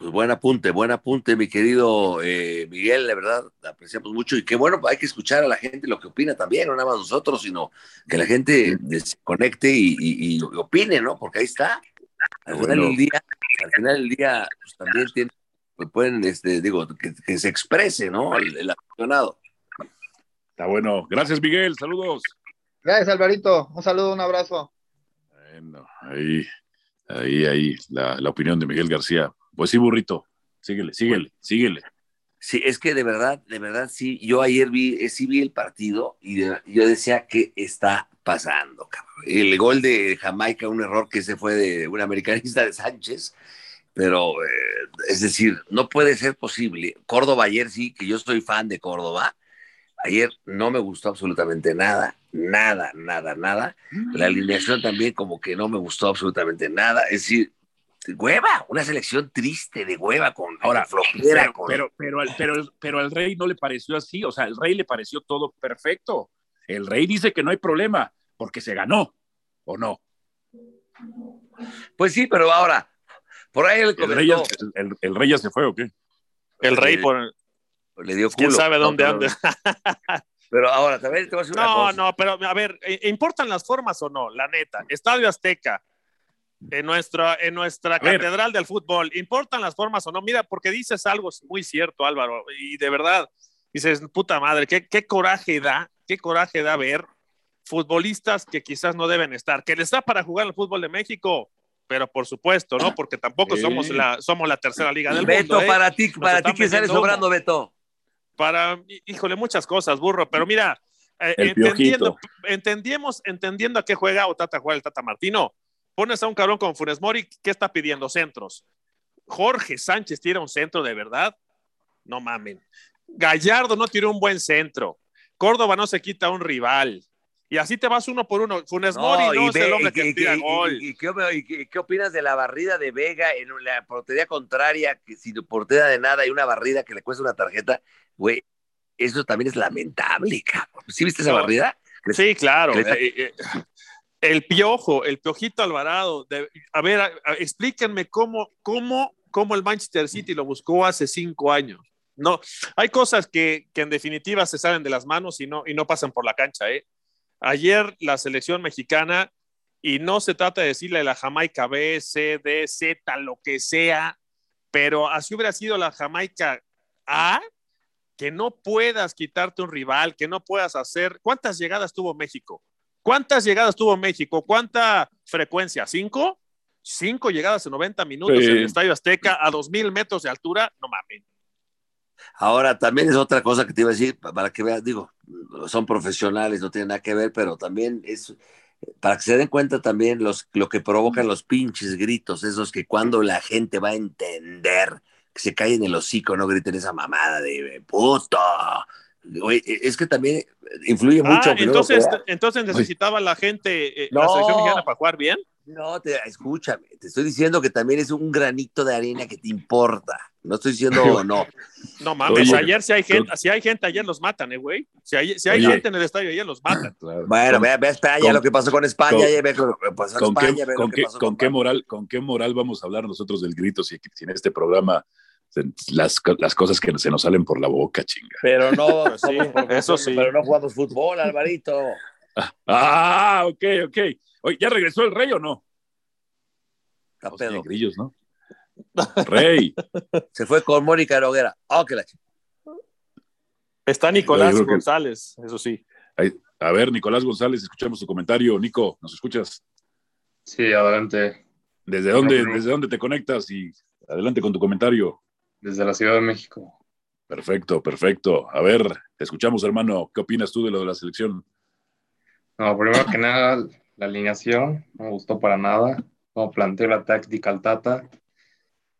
Pues buen apunte, buen apunte, mi querido eh, Miguel, la verdad, apreciamos mucho y qué bueno, hay que escuchar a la gente lo que opina también, no nada más nosotros, sino que la gente se conecte y, opine, ¿no? Porque ahí está. Al final del día, al final del día, pues también tiene, pues, pueden, este, digo, que, se exprese, ¿no? El, el aficionado. Está bueno. Gracias, Miguel. Saludos. Gracias, Alvarito. Un saludo, un abrazo. Bueno, ahí, ahí, ahí, la, la opinión de Miguel García. Pues sí, burrito. Síguele, síguele, síguele. Sí, es que de verdad, de verdad, sí. Yo ayer vi, eh, sí vi el partido y yo decía, ¿qué está pasando? El gol de Jamaica, un error que se fue de un americanista de Sánchez, pero eh, es decir, no puede ser posible. Córdoba ayer sí, que yo soy fan de Córdoba, ayer no me gustó absolutamente nada, nada, nada, nada. La alineación también como que no me gustó absolutamente nada. Es decir, hueva, una selección triste de hueva con ahora flojera. Pero, pero, pero, pero, al rey no le pareció así, o sea, al rey le pareció todo perfecto. El rey dice que no hay problema porque se ganó, ¿o no? Pues sí, pero ahora, por ahí el, el, rey, ya, el, rey ya se fue o qué? El rey por, le dio culo. ¿Quién sabe dónde anda? [LAUGHS] Pero ahora, también te voy a decir no, una No, no, pero a ver, ¿importan las formas o no? La neta, Estadio Azteca, en nuestra, en nuestra catedral del fútbol, ¿importan las formas o no? Mira, porque dices algo muy cierto, Álvaro, y de verdad, dices, puta madre, qué, qué coraje da, qué coraje da ver futbolistas que quizás no deben estar, que les da para jugar el fútbol de México, pero por supuesto, ¿no? Porque tampoco somos, la, somos la tercera liga del mundo. Beto, ¿eh? para ti, para ti, ¿qué sale sobrando, Beto? Para, híjole, muchas cosas, burro, pero mira, eh, entendiendo, entendemos, entendiendo a qué juega o Tata juega el Tata Martino, pones a un cabrón con Funes Mori, ¿qué está pidiendo? Centros. Jorge Sánchez tira un centro de verdad. No mamen. Gallardo no tiró un buen centro. Córdoba no se quita un rival. Y así te vas uno por uno. Funes Mori no es el hombre que tira gol. Y, qué, opinas de la barrida de Vega en la portería contraria, que sin portería de nada hay una barrida que le cuesta una tarjeta? Güey, eso también es lamentable, cabrón. ¿Sí viste esa barrida? Sí, claro. Eh, eh, el piojo, el piojito Alvarado. a ver, explíquenme cómo, cómo, cómo el Manchester City lo buscó hace cinco años. No, hay cosas que, que, en definitiva se salen de las manos y no, y no pasan por la cancha. ¿eh? Ayer la selección mexicana, y no se trata de decirle la Jamaica B, C, D, Z, lo que sea, pero así hubiera sido la Jamaica A, que no puedas quitarte un rival, que no puedas hacer. ¿Cuántas llegadas tuvo México? ¿Cuántas llegadas tuvo México? ¿Cuánta frecuencia? ¿Cinco? Cinco llegadas en 90 minutos en el Estadio Azteca a 2.000 metros de altura, no mames. Ahora, también es otra cosa que te iba a decir, para que veas, digo, son profesionales, no tienen nada que ver, pero también es, para que se den cuenta también los, lo que provocan los pinches gritos, esos que cuando la gente va a entender que se caen en el hocico, no griten esa mamada de puto. Es que también influye mucho. Ah, entonces, entonces necesitaba la gente, eh, la selección mexicana para jugar bien. No, te, escúchame, te estoy diciendo que también es un granito de arena que te importa. No estoy diciendo no. No mames, ayer si hay gente, si hay gente, ayer los matan, eh, güey. Si hay, si hay gente en el estadio, ayer los matan. Bueno, ve, ve a España lo que pasó con España, con, ve lo que pasó con España, qué, con, qué, con, qué moral, ¿Con qué moral vamos a hablar nosotros del grito si, si en este programa las, las, cosas que se nos salen por la boca, chinga. Pero no, sí, eso sí. Pero no jugamos fútbol, Alvarito. [LAUGHS] Ah, ok, ok. Oye, ¿ya regresó el rey o no? Capedo. Grillos, ¿no? [LAUGHS] Rey. Se fue con Mónica Noguera. Oh, la Está Nicolás González, eso sí. A ver, Nicolás González, escuchamos tu comentario. Nico, ¿nos escuchas? Sí, adelante. ¿Desde dónde, ¿desde dónde te conectas? Y adelante con tu comentario. Desde la Ciudad de México. Perfecto, perfecto. A ver, te escuchamos, hermano. ¿Qué opinas tú de lo de la selección? No, primero que nada, la alineación no me gustó para nada. Como planteó la táctica al Tata.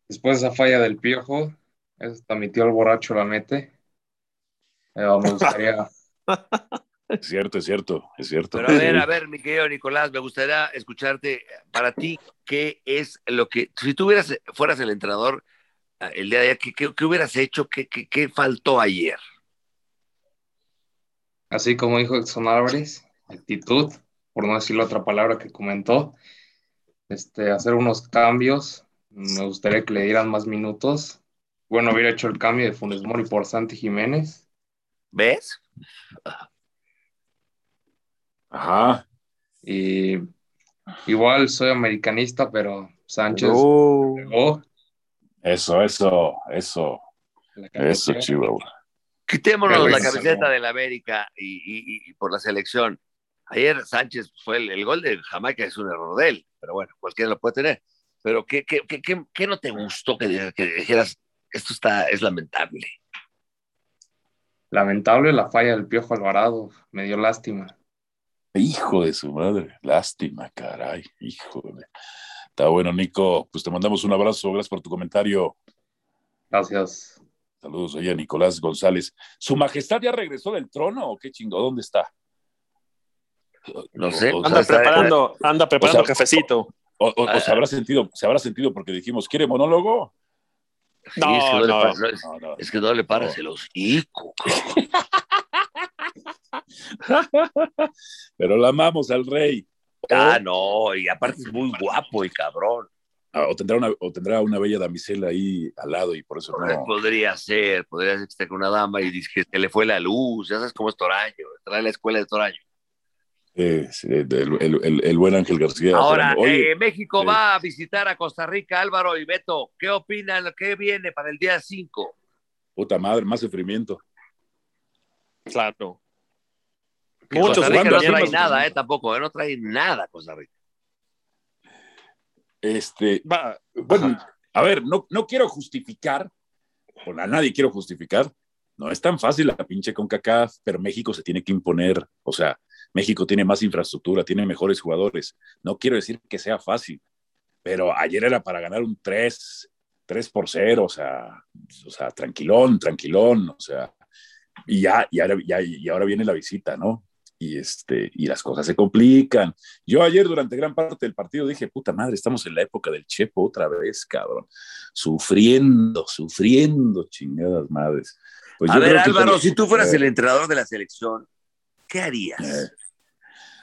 Después de esa falla del piojo, hasta mi tío el borracho la mete. Eh, me gustaría. Es cierto, es cierto, es cierto. Pero a ver, a ver, mi querido Nicolás, me gustaría escucharte para ti, ¿qué es lo que, si tú fueras el entrenador el día de ayer, ¿qué, hubieras hecho? ¿Qué, ¿Qué, faltó ayer? Así como dijo Edson Álvarez, actitud, por no decir la otra palabra que comentó, este, hacer unos cambios, me gustaría que le dieran más minutos. Bueno, hubiera hecho el cambio de Funes Mori por Santi Jiménez. ¿Ves? Ajá. Y igual soy americanista, pero Sánchez. Oh. Eso, eso, eso. Eso, Chihuahua. Quitémonos la camiseta del América y, por la selección. Ayer Sánchez fue el, gol de Jamaica, es un error de él, pero bueno, cualquiera lo puede tener. Pero ¿qué, qué, qué, qué no te gustó que, que, dijeras, esto está, es lamentable? Lamentable la falla del Piojo Alvarado, me dio lástima. Hijo de su madre, lástima, caray, hijo de... Está bueno, Nico, pues te mandamos un abrazo, gracias por tu comentario. Gracias. Saludos a Nicolás González. ¿Su majestad ya regresó del trono o qué chingo? ¿Dónde está? No sé. anda, preparando, anda preparando cafecito. O, se habrá sentido, se habrá sentido porque dijimos, ¿quiere monólogo? no, es, que no, Le es, que no le paras el hocico. Pero la amamos al rey. Ah, no, y aparte es muy guapo y cabrón. Ah, o, tendrá una, o tendrá una bella damisela ahí al lado y por eso no. Podría ser, podría ser que esté con una dama y dice que se le fue la luz, ya sabes cómo es Toraño, trae la escuela de Toraño. el, buen Ángel García. Ahora, eh, México va a visitar a Costa Rica, Álvaro y Beto. ¿Qué opinan? ¿Qué viene para el día 5? Puta madre, más sufrimiento. Claro. Muchos Costa Rica no trae nada, eh, tampoco, eh, no trae nada Costa Rica. Este, bueno, a ver, no, no quiero justificar, con a nadie quiero justificar, no es tan fácil la pinche CONCACAF, pero México se tiene que imponer, o sea, México tiene más infraestructura, tiene mejores jugadores, no quiero decir que sea fácil, pero ayer era para ganar un 3, 3 por 0, o sea, o sea, tranquilón, tranquilón, o sea, y ya, y ahora, ya, y ahora viene la visita, ¿no? Y, este, y las cosas se complican. Yo ayer durante gran parte del partido dije, puta madre, estamos en la época del Chepo otra vez, cabrón. Sufriendo, sufriendo, chingadas madres. Pues a ver, Álvaro, si tú fueras el entrenador de la selección, ¿qué harías? Eh,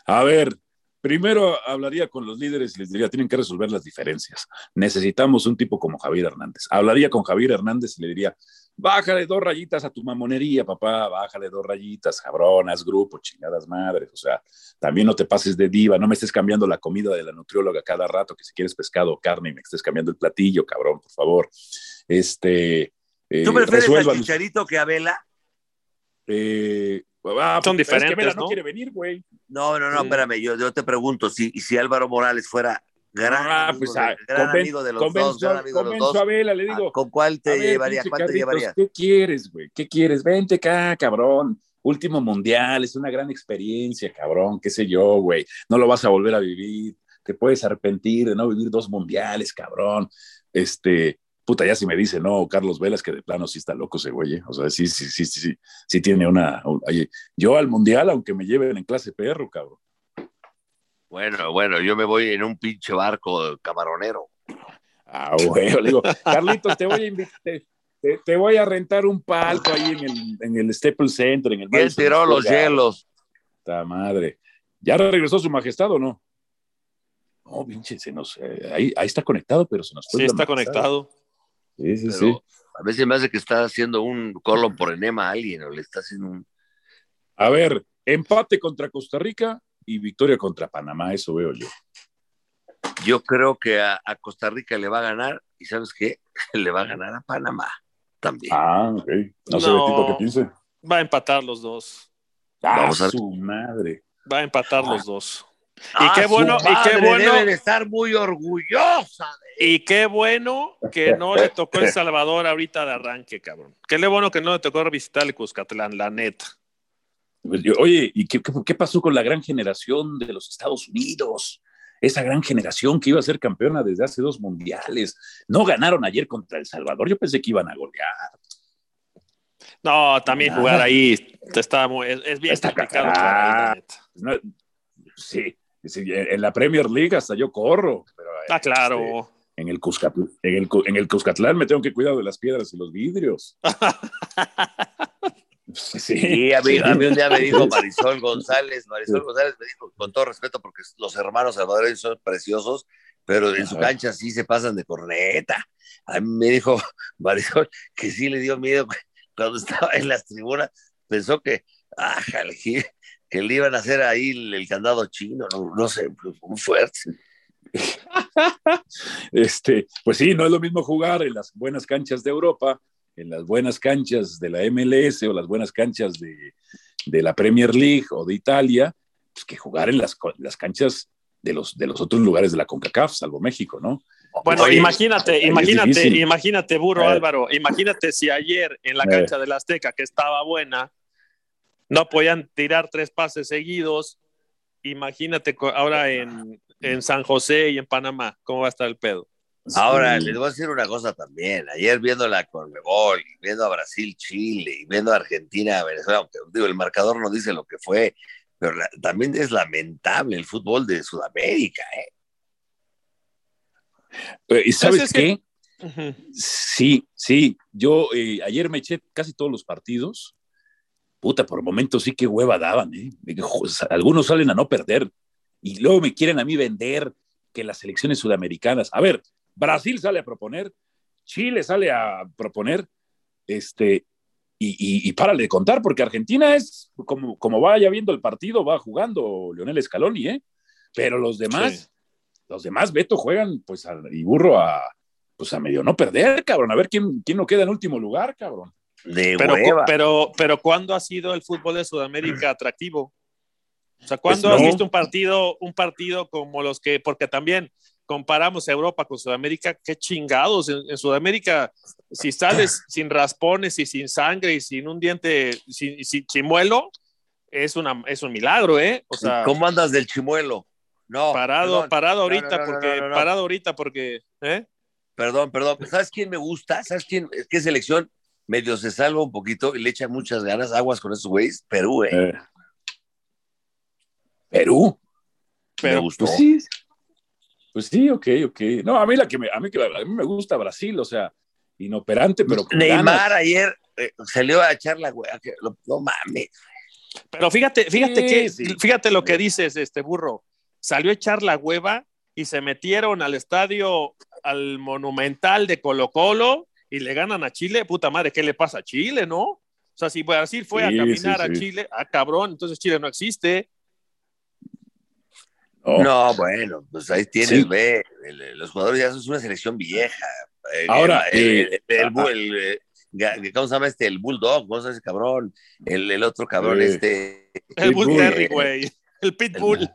a ver, primero hablaría con los líderes y les diría, tienen que resolver las diferencias. Necesitamos un tipo como Javier Hernández. Hablaría con Javier Hernández y le diría, Bájale dos rayitas a tu mamonería, papá, bájale dos rayitas, cabronas, grupo, chingadas madres. O sea, también no te pases de diva, no me estés cambiando la comida de la nutrióloga cada rato, que si quieres pescado o carne y me estés cambiando el platillo, cabrón, por favor. Este. Eh, ¿Tú prefieres a Chicharito que a Vela? Eh, ah, Son diferentes. Es que Vela no, quiere venir, güey. No, no, no, espérame, yo, yo te pregunto, si, si Álvaro Morales fuera Gran, ah, amigo, pues, de, gran amigo de los dos, gran amigo de los dos. A Vela, le digo, ¿Con cuál te llevaría? ¿Cuál te llevaría? ¿Qué quieres, güey? ¿Qué quieres? Vente acá, cabrón. Último mundial, es una gran experiencia, cabrón. ¿Qué sé yo, güey? No lo vas a volver a vivir. Te puedes arrepentir de no vivir dos mundiales, cabrón. Este, puta, ya si me dice, no, Carlos Velas, que de plano sí está loco ese güey, ¿eh? o sea, sí, sí, sí, sí, sí, sí tiene una, yo al mundial, aunque me lleven en clase perro, cabrón, bueno, bueno, yo me voy en un pinche barco camaronero. Ah, bueno, le digo, Carlitos, te voy a invitar, te, voy a rentar un palco ahí en el, en el Staples Center, en el ¿Quién tiró los hielos? ¡Ta madre! ¿Ya regresó su majestad o no? No, pinche, se nos, eh, ahí, ahí está conectado, pero se nos fue. Sí, está conectado. Sí, sí, sí. A veces me hace que está haciendo un colon por enema a alguien, o le está haciendo un. A ver, empate contra Costa Rica y victoria contra Panamá, eso veo yo. Yo creo que a, Costa Rica le va a ganar, y ¿sabes qué? [LAUGHS] le va a ganar a Panamá también. Ah, ok. No, sé de tipo que piense. Va a empatar los dos. Ah, Vamos a su madre. Va a empatar los dos. Y ah, qué bueno, y qué bueno. Debe de estar muy orgullosa. Y qué bueno que no le tocó El Salvador ahorita de arranque, cabrón. Qué bueno que no le tocó visitar el Cuscatlán, la neta. Oye, ¿y qué, pasó con la gran generación de los Estados Unidos? Esa gran generación que iba a ser campeona desde hace dos mundiales. No ganaron ayer contra El Salvador. Yo pensé que iban a golear. No, también jugar ahí está muy, es, bien está complicado. sí, en la Premier League hasta yo corro. Pero, ah, claro. Este, en el, Cuscatlán, en, el, en el Cuscatlán me tengo que cuidar de las piedras y los vidrios. [LAUGHS] [LAUGHS] Sí, a, mí, un día me dijo Marisol González, Marisol González me dijo, con todo respeto, porque los hermanos salvadoreños son preciosos, pero en su cancha sí se pasan de corneta. A mí me dijo [LAUGHS] Marisol que sí le dio miedo cuando estaba en las tribunas, pensó que, ah, que le iban a hacer ahí el, candado chino, no, no sé, muy fuerte. [LAUGHS] Este, pues sí, no es lo mismo jugar en las buenas canchas de Europa en las buenas canchas de la MLS o las buenas canchas de, la Premier League o de Italia, pues que jugar en las, las canchas de los, de los otros lugares de la CONCACAF, salvo México, ¿no? Bueno, imagínate, imagínate, imagínate, burro Álvaro, imagínate si ayer en la cancha de la Azteca, que estaba buena, no podían tirar tres pases seguidos, imagínate ahora en, en San José y en Panamá, ¿cómo va a estar el pedo? Ahora, les voy a decir una cosa también. Ayer viendo la Conmebol, viendo a Brasil, Chile, y viendo a Argentina, Venezuela, aunque digo, el marcador no dice lo que fue, pero también es lamentable el fútbol de Sudamérica. ¿eh? ¿Y sabes qué? Sí, sí. Yo eh, ayer me eché casi todos los partidos. Puta, por momentos sí que hueva daban. ¿eh? Algunos salen a no perder y luego me quieren a mí vender que las elecciones sudamericanas. A ver, Brasil sale a proponer, Chile sale a proponer, este, y, y, párale de contar, porque Argentina es, como, como vaya viendo el partido, va jugando Leonel Scaloni, ¿eh? Pero los demás, los demás, Beto, juegan, pues, y burro a, pues, a medio no perder, cabrón, a ver quién, quién no queda en último lugar, cabrón. pero, pero, pero, ¿cuándo ha sido el fútbol de Sudamérica atractivo? O sea, ¿cuándo pues has visto un partido, un partido como los que, porque también comparamos Europa con Sudamérica, qué chingados. En, Sudamérica, si sales [CLEARS THROAT] sin raspones y sin sangre y sin un diente, sin, chimuelo, es, una, es un milagro, ¿eh? O sea, ¿Cómo andas del chimuelo? No. Parado, parado ahorita, porque, parado ahorita porque, ¿eh? Perdón, perdón. ¿Sabes quién me gusta? ¿Sabes quién? Que selección medio se salva un poquito y le echa muchas ganas, aguas con esos güeyes. Perú, ¿eh? eh. Perú. Pero, me gustó. Pues sí, pues sí, ok, ok. No, a mí la que me, a mí, a mí me gusta Brasil, o sea, inoperante, pero con Neymar ayer eh, salió a echar la no mames. Pero fíjate, fíjate que, fíjate lo que dices, este burro. Salió a echar la hueva y se metieron al estadio, al monumental de Colo Colo y le ganan a Chile. Puta madre, ¿qué le pasa a Chile, no? O sea, si Brasil fue a caminar a Chile, ah, cabrón, entonces Chile no existe. No, bueno, pues ahí tienes, ve, los jugadores ya son una selección vieja. Ahora, el, el, ¿cómo se llama este? El Bulldog, ¿cómo se llama ese cabrón? El, otro cabrón, este. El Bull Terry, güey. El Pitbull.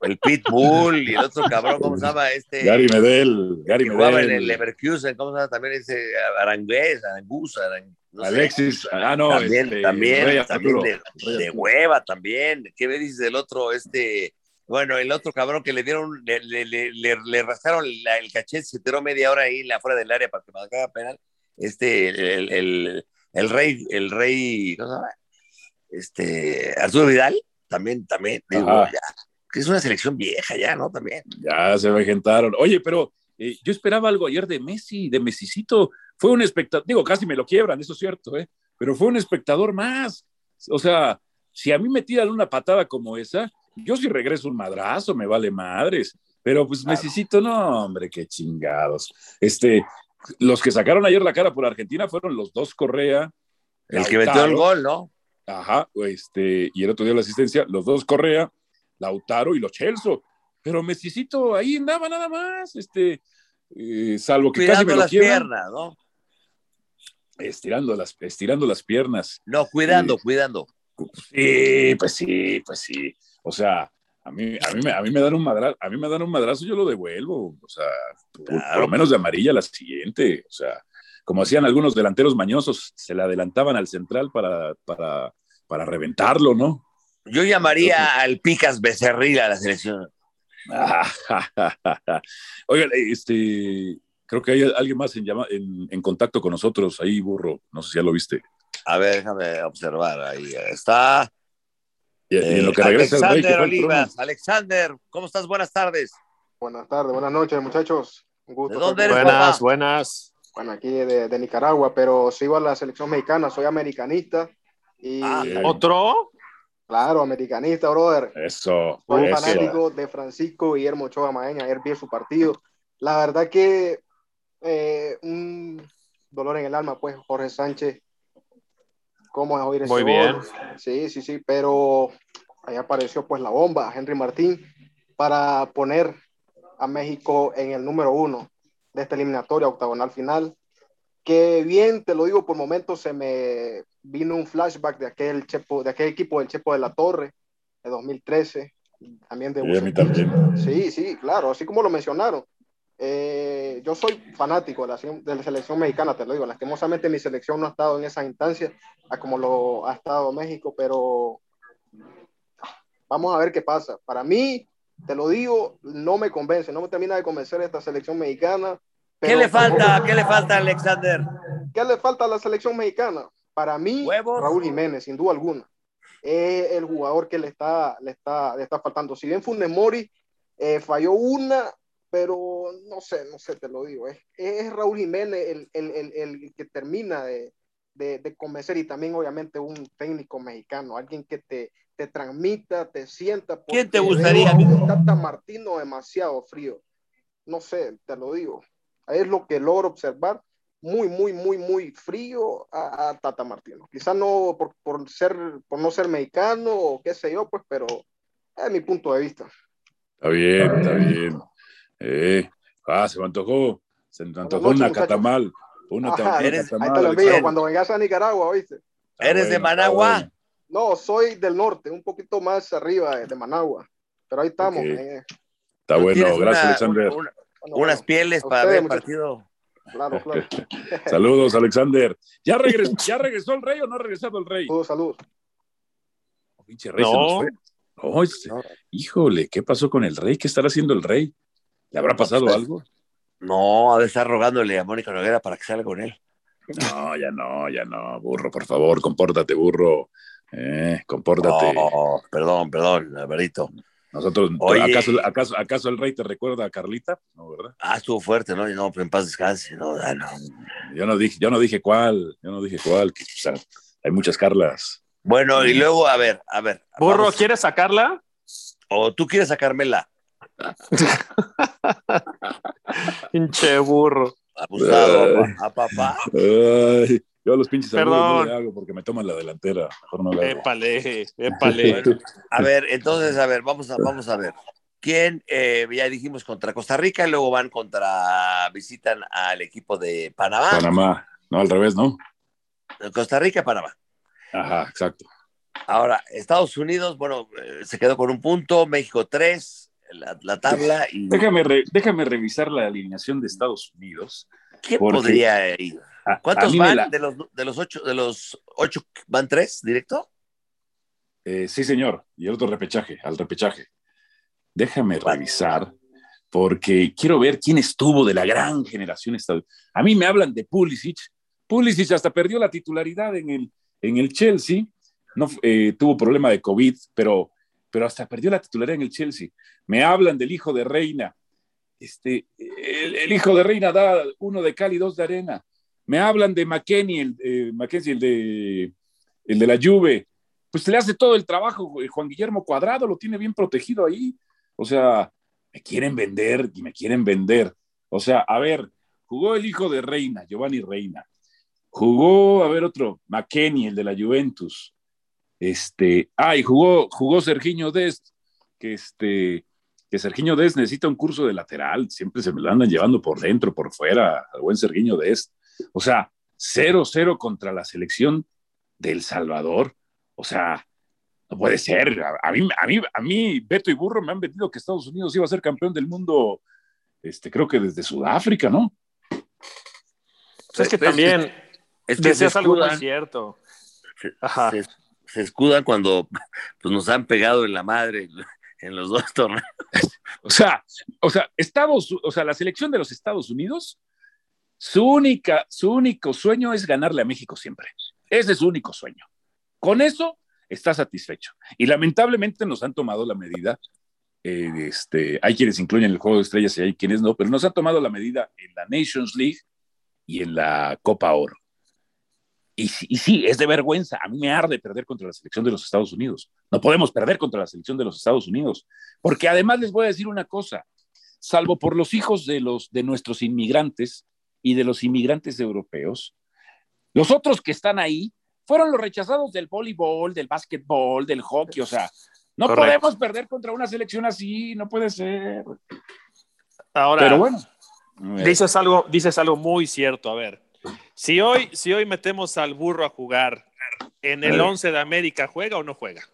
El Pitbull y el otro cabrón, ¿cómo se llama? Este. Gary Medel. Gary Medel. en el Leverkusen, ¿cómo se llama? También ese Arangués, Arangusa, Alexis, ah, no. También, este, también, también de, de, hueva también. ¿Qué me dices del otro, este? Bueno, el otro cabrón que le dieron, le, le, le, le rascaron el cachet, se tiró media hora ahí afuera del área para que marcara penal. Este, el, el, el, rey, el rey, ¿cómo se llama? Este, Arturo Vidal, también, también, digo, ya, que es una selección vieja ya, ¿no? También. Ya se vegetaron. Oye, pero eh, yo esperaba algo ayer de Messi, de Messicito. Fue un espectador, digo, casi me lo quiebran, eso es cierto, ¿eh? Pero fue un espectador más. O sea, si a mí me tiran una patada como esa, yo si regreso un madrazo, me vale madres. Pero pues necesito, no, hombre, qué chingados. Este, los que sacaron ayer la cara por Argentina fueron los dos Correa. El que metió el gol, ¿no? Ajá, este, y el otro día la asistencia, los dos Correa, Lautaro y los Chelso. Pero Messicito ahí andaba nada más, este, eh, salvo que casi me lo las piernas, ¿no? Estirando las, estirando las piernas. No, cuidando, cuidando. Sí, pues sí, pues sí. O sea, a mí, a mí, me, a mí me dan un madrazo, a mí me dan un madrazo, yo lo devuelvo. O sea, por, lo menos de amarilla la siguiente. O sea, como hacían algunos delanteros mañosos, se le adelantaban al central para, para, para reventarlo, ¿no? Yo llamaría al Picas Becerril a la selección. [LAUGHS] Oigan, este, creo que hay alguien más en, en, en, contacto con nosotros ahí, burro. No sé si ya lo viste. A ver, déjame observar. Ahí está. Eh, Alexander Olivas. Alexander, ¿cómo estás? Buenas tardes. Buenas tardes, buenas noches, muchachos. Un gusto. ¿De dónde eres, buenas, buenas. Bueno, aquí de, Nicaragua, pero sigo a la selección mexicana, soy americanista. Y... Ah, ¿Otro? Claro, americanista, brother. Eso. Soy fanático de Francisco Guillermo Ochoa Maeña, ayer vi su partido. La verdad que eh, un dolor en el alma, pues Jorge Sánchez cómo es oír ese Muy bien. Sí, sí, sí, pero ahí apareció pues la bomba, Henry Martín, para poner a México en el número uno de esta eliminatoria octagonal final. Que bien, te lo digo, por momentos se me vino un flashback de aquel, chepo, de aquel equipo del Chepo de la Torre de 2013, también de... Sí, sí, claro, así como lo mencionaron. Eh, yo soy fanático de la, de la, selección mexicana, te lo digo. Lastimosamente mi selección no ha estado en esa instancia a como lo ha estado México, pero vamos a ver qué pasa. Para mí, te lo digo, no me convence, no me termina de convencer esta selección mexicana. ¿Qué le falta? ¿Qué le falta, Alexander? ¿Qué le falta a la selección mexicana? Para mí, Raúl Jiménez, sin duda alguna. Es el jugador que le está, le está, le está faltando. Si bien Funes Mori eh, falló una, pero no sé, no sé, te lo digo. Es, es Raúl Jiménez el, el, el, el que termina de, de, de, convencer y también obviamente un técnico mexicano, alguien que te, te transmita, te sienta. ¿Quién te gustaría? Tata Martino demasiado frío. No sé, te lo digo. Es lo que logro observar muy, muy, muy, muy frío a, Tata Martino. Quizá no por, por, ser, por no ser mexicano o qué sé yo, pues, pero es mi punto de vista. Está bien, está bien. Eh, ah, se me antojó, se me antojó una catamal. Una eres, ahí te lo envío cuando vengas a Nicaragua, ¿oíste? ¿Eres de Managua? No, soy del norte, un poquito más arriba de, Managua. Pero ahí estamos. Eh. Está bueno, gracias, Alexander. unas pieles para ver el partido. Claro, claro. [LAUGHS] [LAUGHS] Saludos, Alexander. ¿Ya [LAUGHS] regresó, ¿Ya regresó el rey o no ha regresado el rey? Saludos, saludos. Oh, pinche rey no. Oh, híjole, ¿qué pasó con el rey? ¿Qué estará haciendo el rey? ¿Le habrá pasado pues, algo? No, ha de estar rogándole a Mónica Noguera para que salga con él. No, ya no, ya no, burro, por favor, compórtate, burro. Eh, compórtate. Oh, perdón, perdón, Alvarito. Nosotros, ¿acaso, acaso, el rey te recuerda a Carlita? No, ¿verdad? Ah, estuvo fuerte, ¿no? Y no, en paz descanse, no, ah, no. Yo no dije, yo no dije cuál, yo no dije cuál, o sea, hay muchas Carlas. Bueno, y luego, a ver, a ver. Burro, ¿quieres sacarla? ¿O tú quieres sacármela? [LAUGHS] Pinche burro. Abusado, a papá. Ay. Yo a los pinches no le hago porque me toman la delantera. Mejor no le hago. Épale, épale. [LAUGHS] a ver, entonces, a ver, vamos a, vamos a ver. ¿Quién, eh, ya dijimos, contra Costa Rica y luego van contra, visitan al equipo de Panamá? Panamá, no, al revés, ¿no? Costa Rica, Panamá. Ajá, exacto. Ahora, Estados Unidos, bueno, eh, se quedó con un punto, México tres, la, tabla. Y... Déjame, déjame revisar la alineación de Estados Unidos. ¿Quién podría ir? ¿Cuántos van de, los, de, los ocho, de los ocho? ¿Van tres directo? Eh, sí, señor. Y el otro repechaje, al repechaje. Déjame revisar, porque quiero ver quién estuvo de la gran generación A mí me hablan de Pulisic. Pulisic hasta perdió la titularidad en el, en el Chelsea. No, eh, tuvo problema de COVID, pero, pero hasta perdió la titularidad en el Chelsea. Me hablan del hijo de Reina. Este, el, hijo de Reina da uno de cal y dos de arena. Me hablan de McKenny, el, eh, el, de, el de la Juve. Pues le hace todo el trabajo, Juan Guillermo Cuadrado lo tiene bien protegido ahí. O sea, me quieren vender y me quieren vender. O sea, a ver, jugó el hijo de Reina, Giovanni Reina. Jugó, a ver, otro, McKenny, el de la Juventus. Este, ah, y jugó, jugó Sergiño Dest, que este, que Sergiño Dest necesita un curso de lateral, siempre se me lo andan llevando por dentro, por fuera, al buen Sergiño Dest. O sea, 0-0 contra la selección del Salvador. O sea, no puede ser. A, mí, a, mí, a mí, Beto y Burro me han vendido que Estados Unidos iba a ser campeón del mundo, este, creo que desde Sudáfrica, ¿no? Pues es que también es que decías algo muy cierto. Se, se, escudan cuando pues, nos han pegado en la madre en los dos torneos. o sea, o sea, Estados, o sea, la selección de los Estados Unidos su, única, su único sueño es ganarle a México siempre. Ese es su único sueño. Con eso está satisfecho. Y lamentablemente nos han tomado la medida. Eh, este, hay quienes incluyen el juego de estrellas y hay quienes no, pero nos han tomado la medida en la Nations League y en la Copa Oro. Y, y, sí, es de vergüenza. A mí me arde perder contra la selección de los Estados Unidos. No podemos perder contra la selección de los Estados Unidos. Porque además les voy a decir una cosa. Salvo por los hijos de, los, de nuestros inmigrantes, y de los inmigrantes europeos. Los otros que están ahí fueron los rechazados del voleibol, del básquetbol, del hockey, o sea, no podemos perder contra una selección así, no puede ser. Ahora, pero bueno. Dices algo, dices algo muy cierto, a ver. Si hoy, si hoy metemos al burro a jugar en el 11 de América, ¿juega o no juega?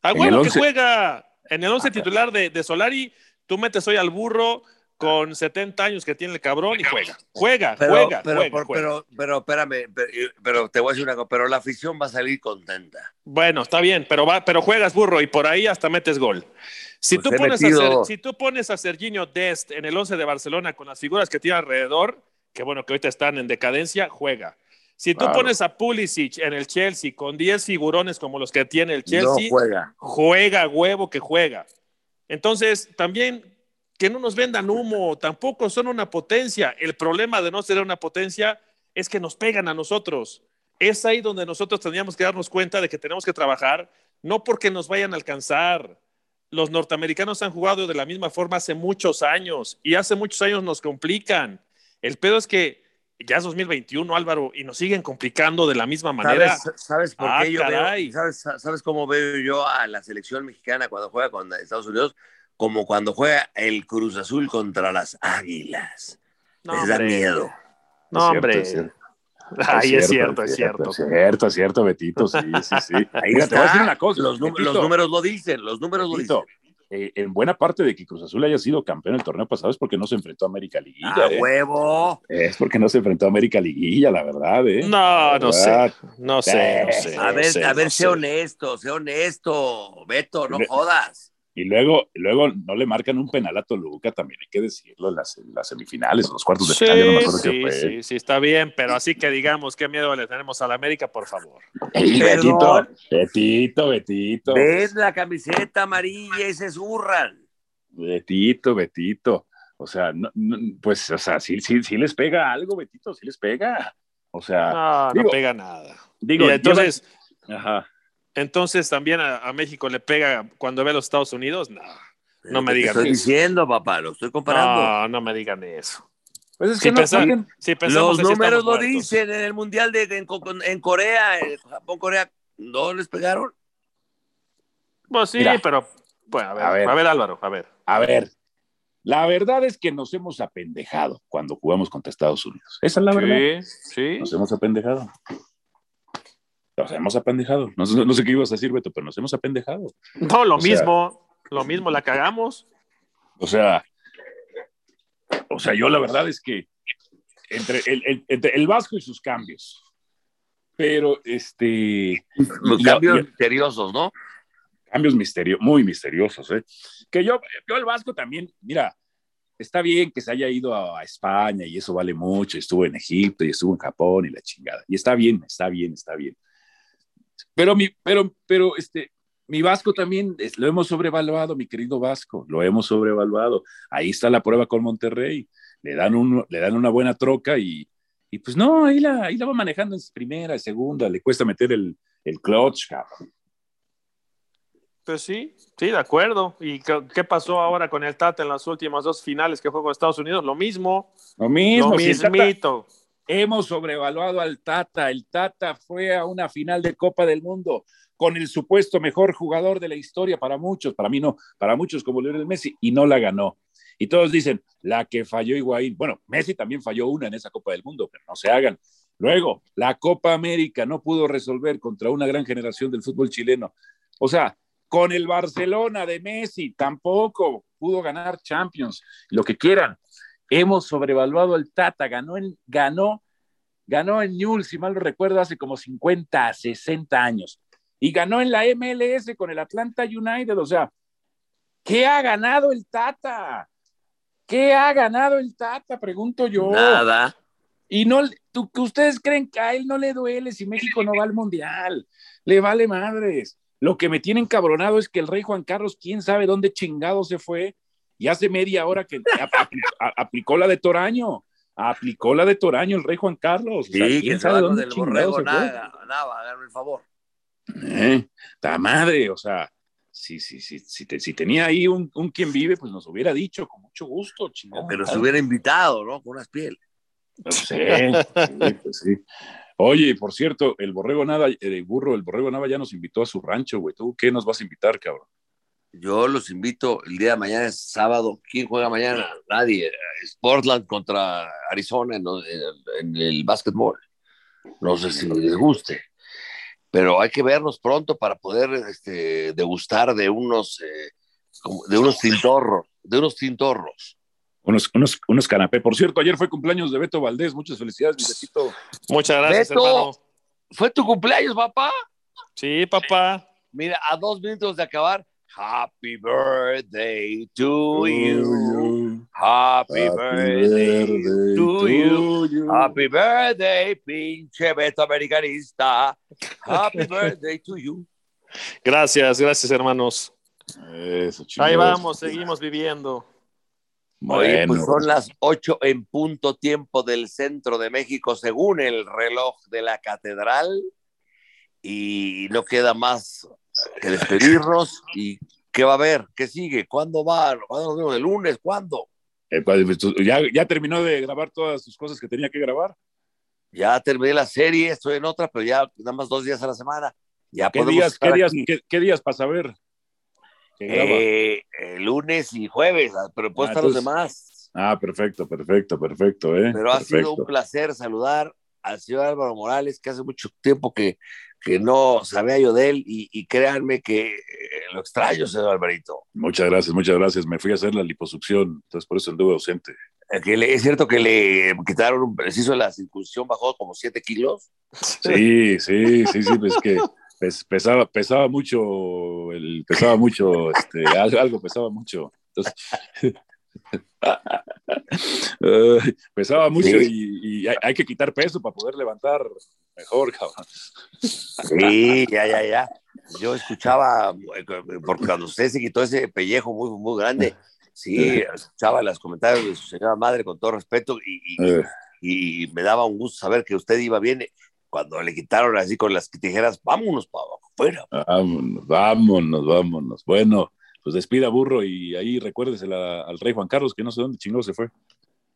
Ah, bueno, que juega. En el 11 titular de, de Solari, tú metes hoy al burro con 70 años que tiene el cabrón y juega. Juega, juega, pero, juega, pero, pero, espérame, pero, te voy a decir una cosa, pero la afición va a salir contenta. Bueno, está bien, pero, va, pero juegas burro y por ahí hasta metes gol. Si, tú pones a si tú pones a Serginho Dest en el 11 de Barcelona con las figuras que tiene alrededor, que bueno, que ahorita están en decadencia, juega. Si tú pones a Pulisic en el Chelsea con 10 figurones como los que tiene el Chelsea, juega. juega huevo que juega. Entonces, también que no nos vendan humo, tampoco son una potencia. El problema de no ser una potencia es que nos pegan a nosotros. Es ahí donde nosotros tendríamos que darnos cuenta de que tenemos que trabajar, no porque nos vayan a alcanzar. Los norteamericanos han jugado de la misma forma hace muchos años y hace muchos años nos complican. El pedo es que ya es 2021, Álvaro, y nos siguen complicando de la misma manera. ¿Sabes, por qué ah, yo ¿sabes, cómo veo yo a la selección mexicana cuando juega con Estados Unidos? Como cuando juega el Cruz Azul contra las Águilas. No, Les da miedo. No, hombre. Ahí es cierto, es cierto. Es cierto, es cierto, Betito, sí, sí, sí. Ahí te voy a decir una cosa. Los, los números lo dicen, los números lo dicen. Eh, en buena parte de que Cruz Azul haya sido campeón el torneo pasado es porque no se enfrentó a América Liguilla. ¡Ah, huevo! Es porque no se enfrentó a América Liguilla, la verdad, ¿eh? No, no sé. No sé, no sé. A ver, a ver, sé honesto, sé honesto, Beto, no jodas. Y luego, luego no le marcan un penal a Toluca, también hay que decirlo, en las, las semifinales, los cuartos de final, no me acuerdo sí, qué fue. Sí, sí, está bien, pero así que digamos, qué miedo le tenemos a la América, por favor. Betito, Betito, Betito. Ves la camiseta amarilla y se zurran. Betito, Betito. O sea, no, pues, o sea, sí, sí, sí les pega algo, Betito, sí les pega. O sea, no, no pega nada. Digo, entonces, ajá. Entonces también a, México le pega cuando ve a los Estados Unidos. No, no me digan estoy diciendo, papá, lo estoy comparando. No, no me digan eso. Pues es que los números lo dicen en el Mundial de, en, Corea, en Japón, Corea, ¿no les pegaron? Pues sí, pero bueno, a ver, a ver, a ver, Álvaro, a ver. A ver, la verdad es que nos hemos apendejado cuando jugamos contra Estados Unidos. Esa es la verdad. Sí, sí. Nos hemos apendejado. Nos hemos apendejado. No, sé qué ibas a decir, Beto, pero nos hemos apendejado. No, lo mismo, lo mismo, la cagamos. O sea, o sea, yo la verdad es que entre el, el Vasco y sus cambios, pero este... cambios misteriosos, ¿no? Cambios misteriosos, muy misteriosos, ¿eh? Que yo, yo el Vasco también, mira, está bien que se haya ido a, España y eso vale mucho, estuvo en Egipto y estuvo en Japón y la chingada. Y está bien, está bien, está bien. Pero mi, pero, pero este, mi Vasco también lo hemos sobrevaluado, mi querido Vasco, lo hemos sobrevaluado. Ahí está la prueba con Monterrey. Le dan, un, le dan una buena troca y, y pues no, ahí la, ahí la va manejando en primera, segunda, le cuesta meter el, el clutch, cabrón. Pues sí, sí, de acuerdo. ¿Y qué pasó ahora con el Tata en las últimas dos finales que jugó con Estados Unidos? Lo mismo. Lo mismo. Lo mismito. Hemos sobrevaluado al Tata. El Tata fue a una final de Copa del Mundo con el supuesto mejor jugador de la historia para muchos, para mí no, para muchos como Lionel Messi, y no la ganó. Y todos dicen, la que falló Higuaín. Bueno, Messi también falló una en esa Copa del Mundo, pero no se hagan. Luego, la Copa América no pudo resolver contra una gran generación del fútbol chileno. O sea, con el Barcelona de Messi tampoco pudo ganar Champions, lo que quieran hemos sobrevaluado al Tata, ganó en, ganó, ganó en Newell, si mal no recuerdo, hace como 50, 60 años, y ganó en la MLS con el Atlanta United, o sea, ¿qué ha ganado el Tata? ¿Qué ha ganado el Tata? Pregunto yo. Nada. Y no, tú, ustedes creen que a él no le duele si México no va al Mundial. Le vale madres. Lo que me tiene encabronado es que el rey Juan Carlos, quién sabe dónde chingado se fue, y hace media hora que aplicó, la de Toraño. Aplicó la de Toraño el rey Juan Carlos. Sí, ¿quién sabe dónde del borrego, nada, nada, el favor. Eh, la madre, o sea, si, si, si, si, tenía ahí un, quien vive, pues nos hubiera dicho con mucho gusto, chingado. Pero se hubiera invitado, ¿no? Con unas pieles. No sé, pues sí. Oye, por cierto, el borrego nada, el burro, el borrego nada ya nos invitó a su rancho, güey. ¿Tú qué nos vas a invitar, cabrón? Yo los invito, el día de mañana es sábado. ¿Quién juega mañana? Nadie. Es Portland contra Arizona en, el básquetbol. No sé si les guste, pero hay que vernos pronto para poder este, degustar de unos, eh, de unos tintorros, de unos tintorros. Unos, unos, unos canapé. Por cierto, ayer fue cumpleaños de Beto Valdés. Muchas felicidades, mi Muchas gracias, hermano. ¿Fue tu cumpleaños, papá? Sí, papá. Mira, a dos minutos de acabar, Happy birthday to you. Happy, birthday, to, you. Happy birthday, pinche Beto americanista. Happy birthday to you. Gracias, gracias, hermanos. Ahí vamos, seguimos viviendo. Bueno. pues son las ocho en punto tiempo del centro de México, según el reloj de la catedral. Y no queda más que despedirnos. ¿Y qué va a haber? ¿Qué sigue? ¿Cuándo va? ¿Cuándo nos ¿El lunes? ¿Cuándo? Eh, pues, ¿Ya, ¿Ya terminó de grabar todas sus cosas que tenía que grabar? Ya terminé la serie, estoy en otra, pero ya nada más dos días a la semana. Ya ¿Qué, días, ¿qué, días, ¿qué, días para saber? Eh, lunes y jueves, ah, pero puedo ah, estar los demás. Ah, perfecto, perfecto, perfecto. ¿eh? Pero ha sido un placer saludar al señor Álvaro Morales, que hace mucho tiempo que, que no sabía yo de él, y, créanme que eh, lo extraño, señor Alvarito. Muchas gracias, muchas gracias. Me fui a hacer la liposucción, entonces por eso anduve ausente. es cierto que le quitaron un preciso la circuncisión, bajó como 7 kilos. Sí, sí, sí, sí, pues que pesaba, pesaba mucho, el, pesaba mucho, este, algo, pesaba mucho. Entonces, pesaba mucho y, hay, que quitar peso para poder levantar mejor, cabrón. Sí, ya, ya, ya. Yo escuchaba, porque cuando usted se quitó ese pellejo muy, muy grande, sí, escuchaba los comentarios de su señora madre con todo respeto y, y, me daba un gusto saber que usted iba bien cuando le quitaron así con las tijeras, vámonos para abajo, fuera. Vámonos, vámonos, vámonos. Bueno, pues despida burro y ahí recuérdesela al rey Juan Carlos, que no sé dónde chingó se fue.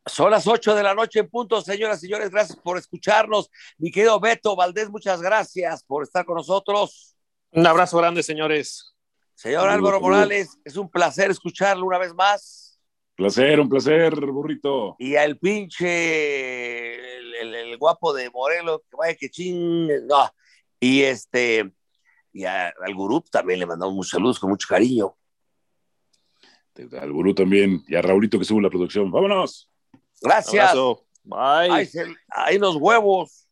Son las 8 de la noche en punto, señoras y señores. Gracias por escucharnos. Mi querido Beto Valdés, muchas gracias por estar con nosotros. Un abrazo grande, señores. Señor Álvaro Morales, es un placer escucharlo una vez más. Placer, un placer, burrito. Y al pinche el, guapo de Morelos, que vaya que ching, no. Y este, y al gurú también le mandamos muchos saludos con mucho cariño. Al gurú también, y a Raulito que sube la producción. ¡Vámonos! Gracias. Bye. ahí los huevos.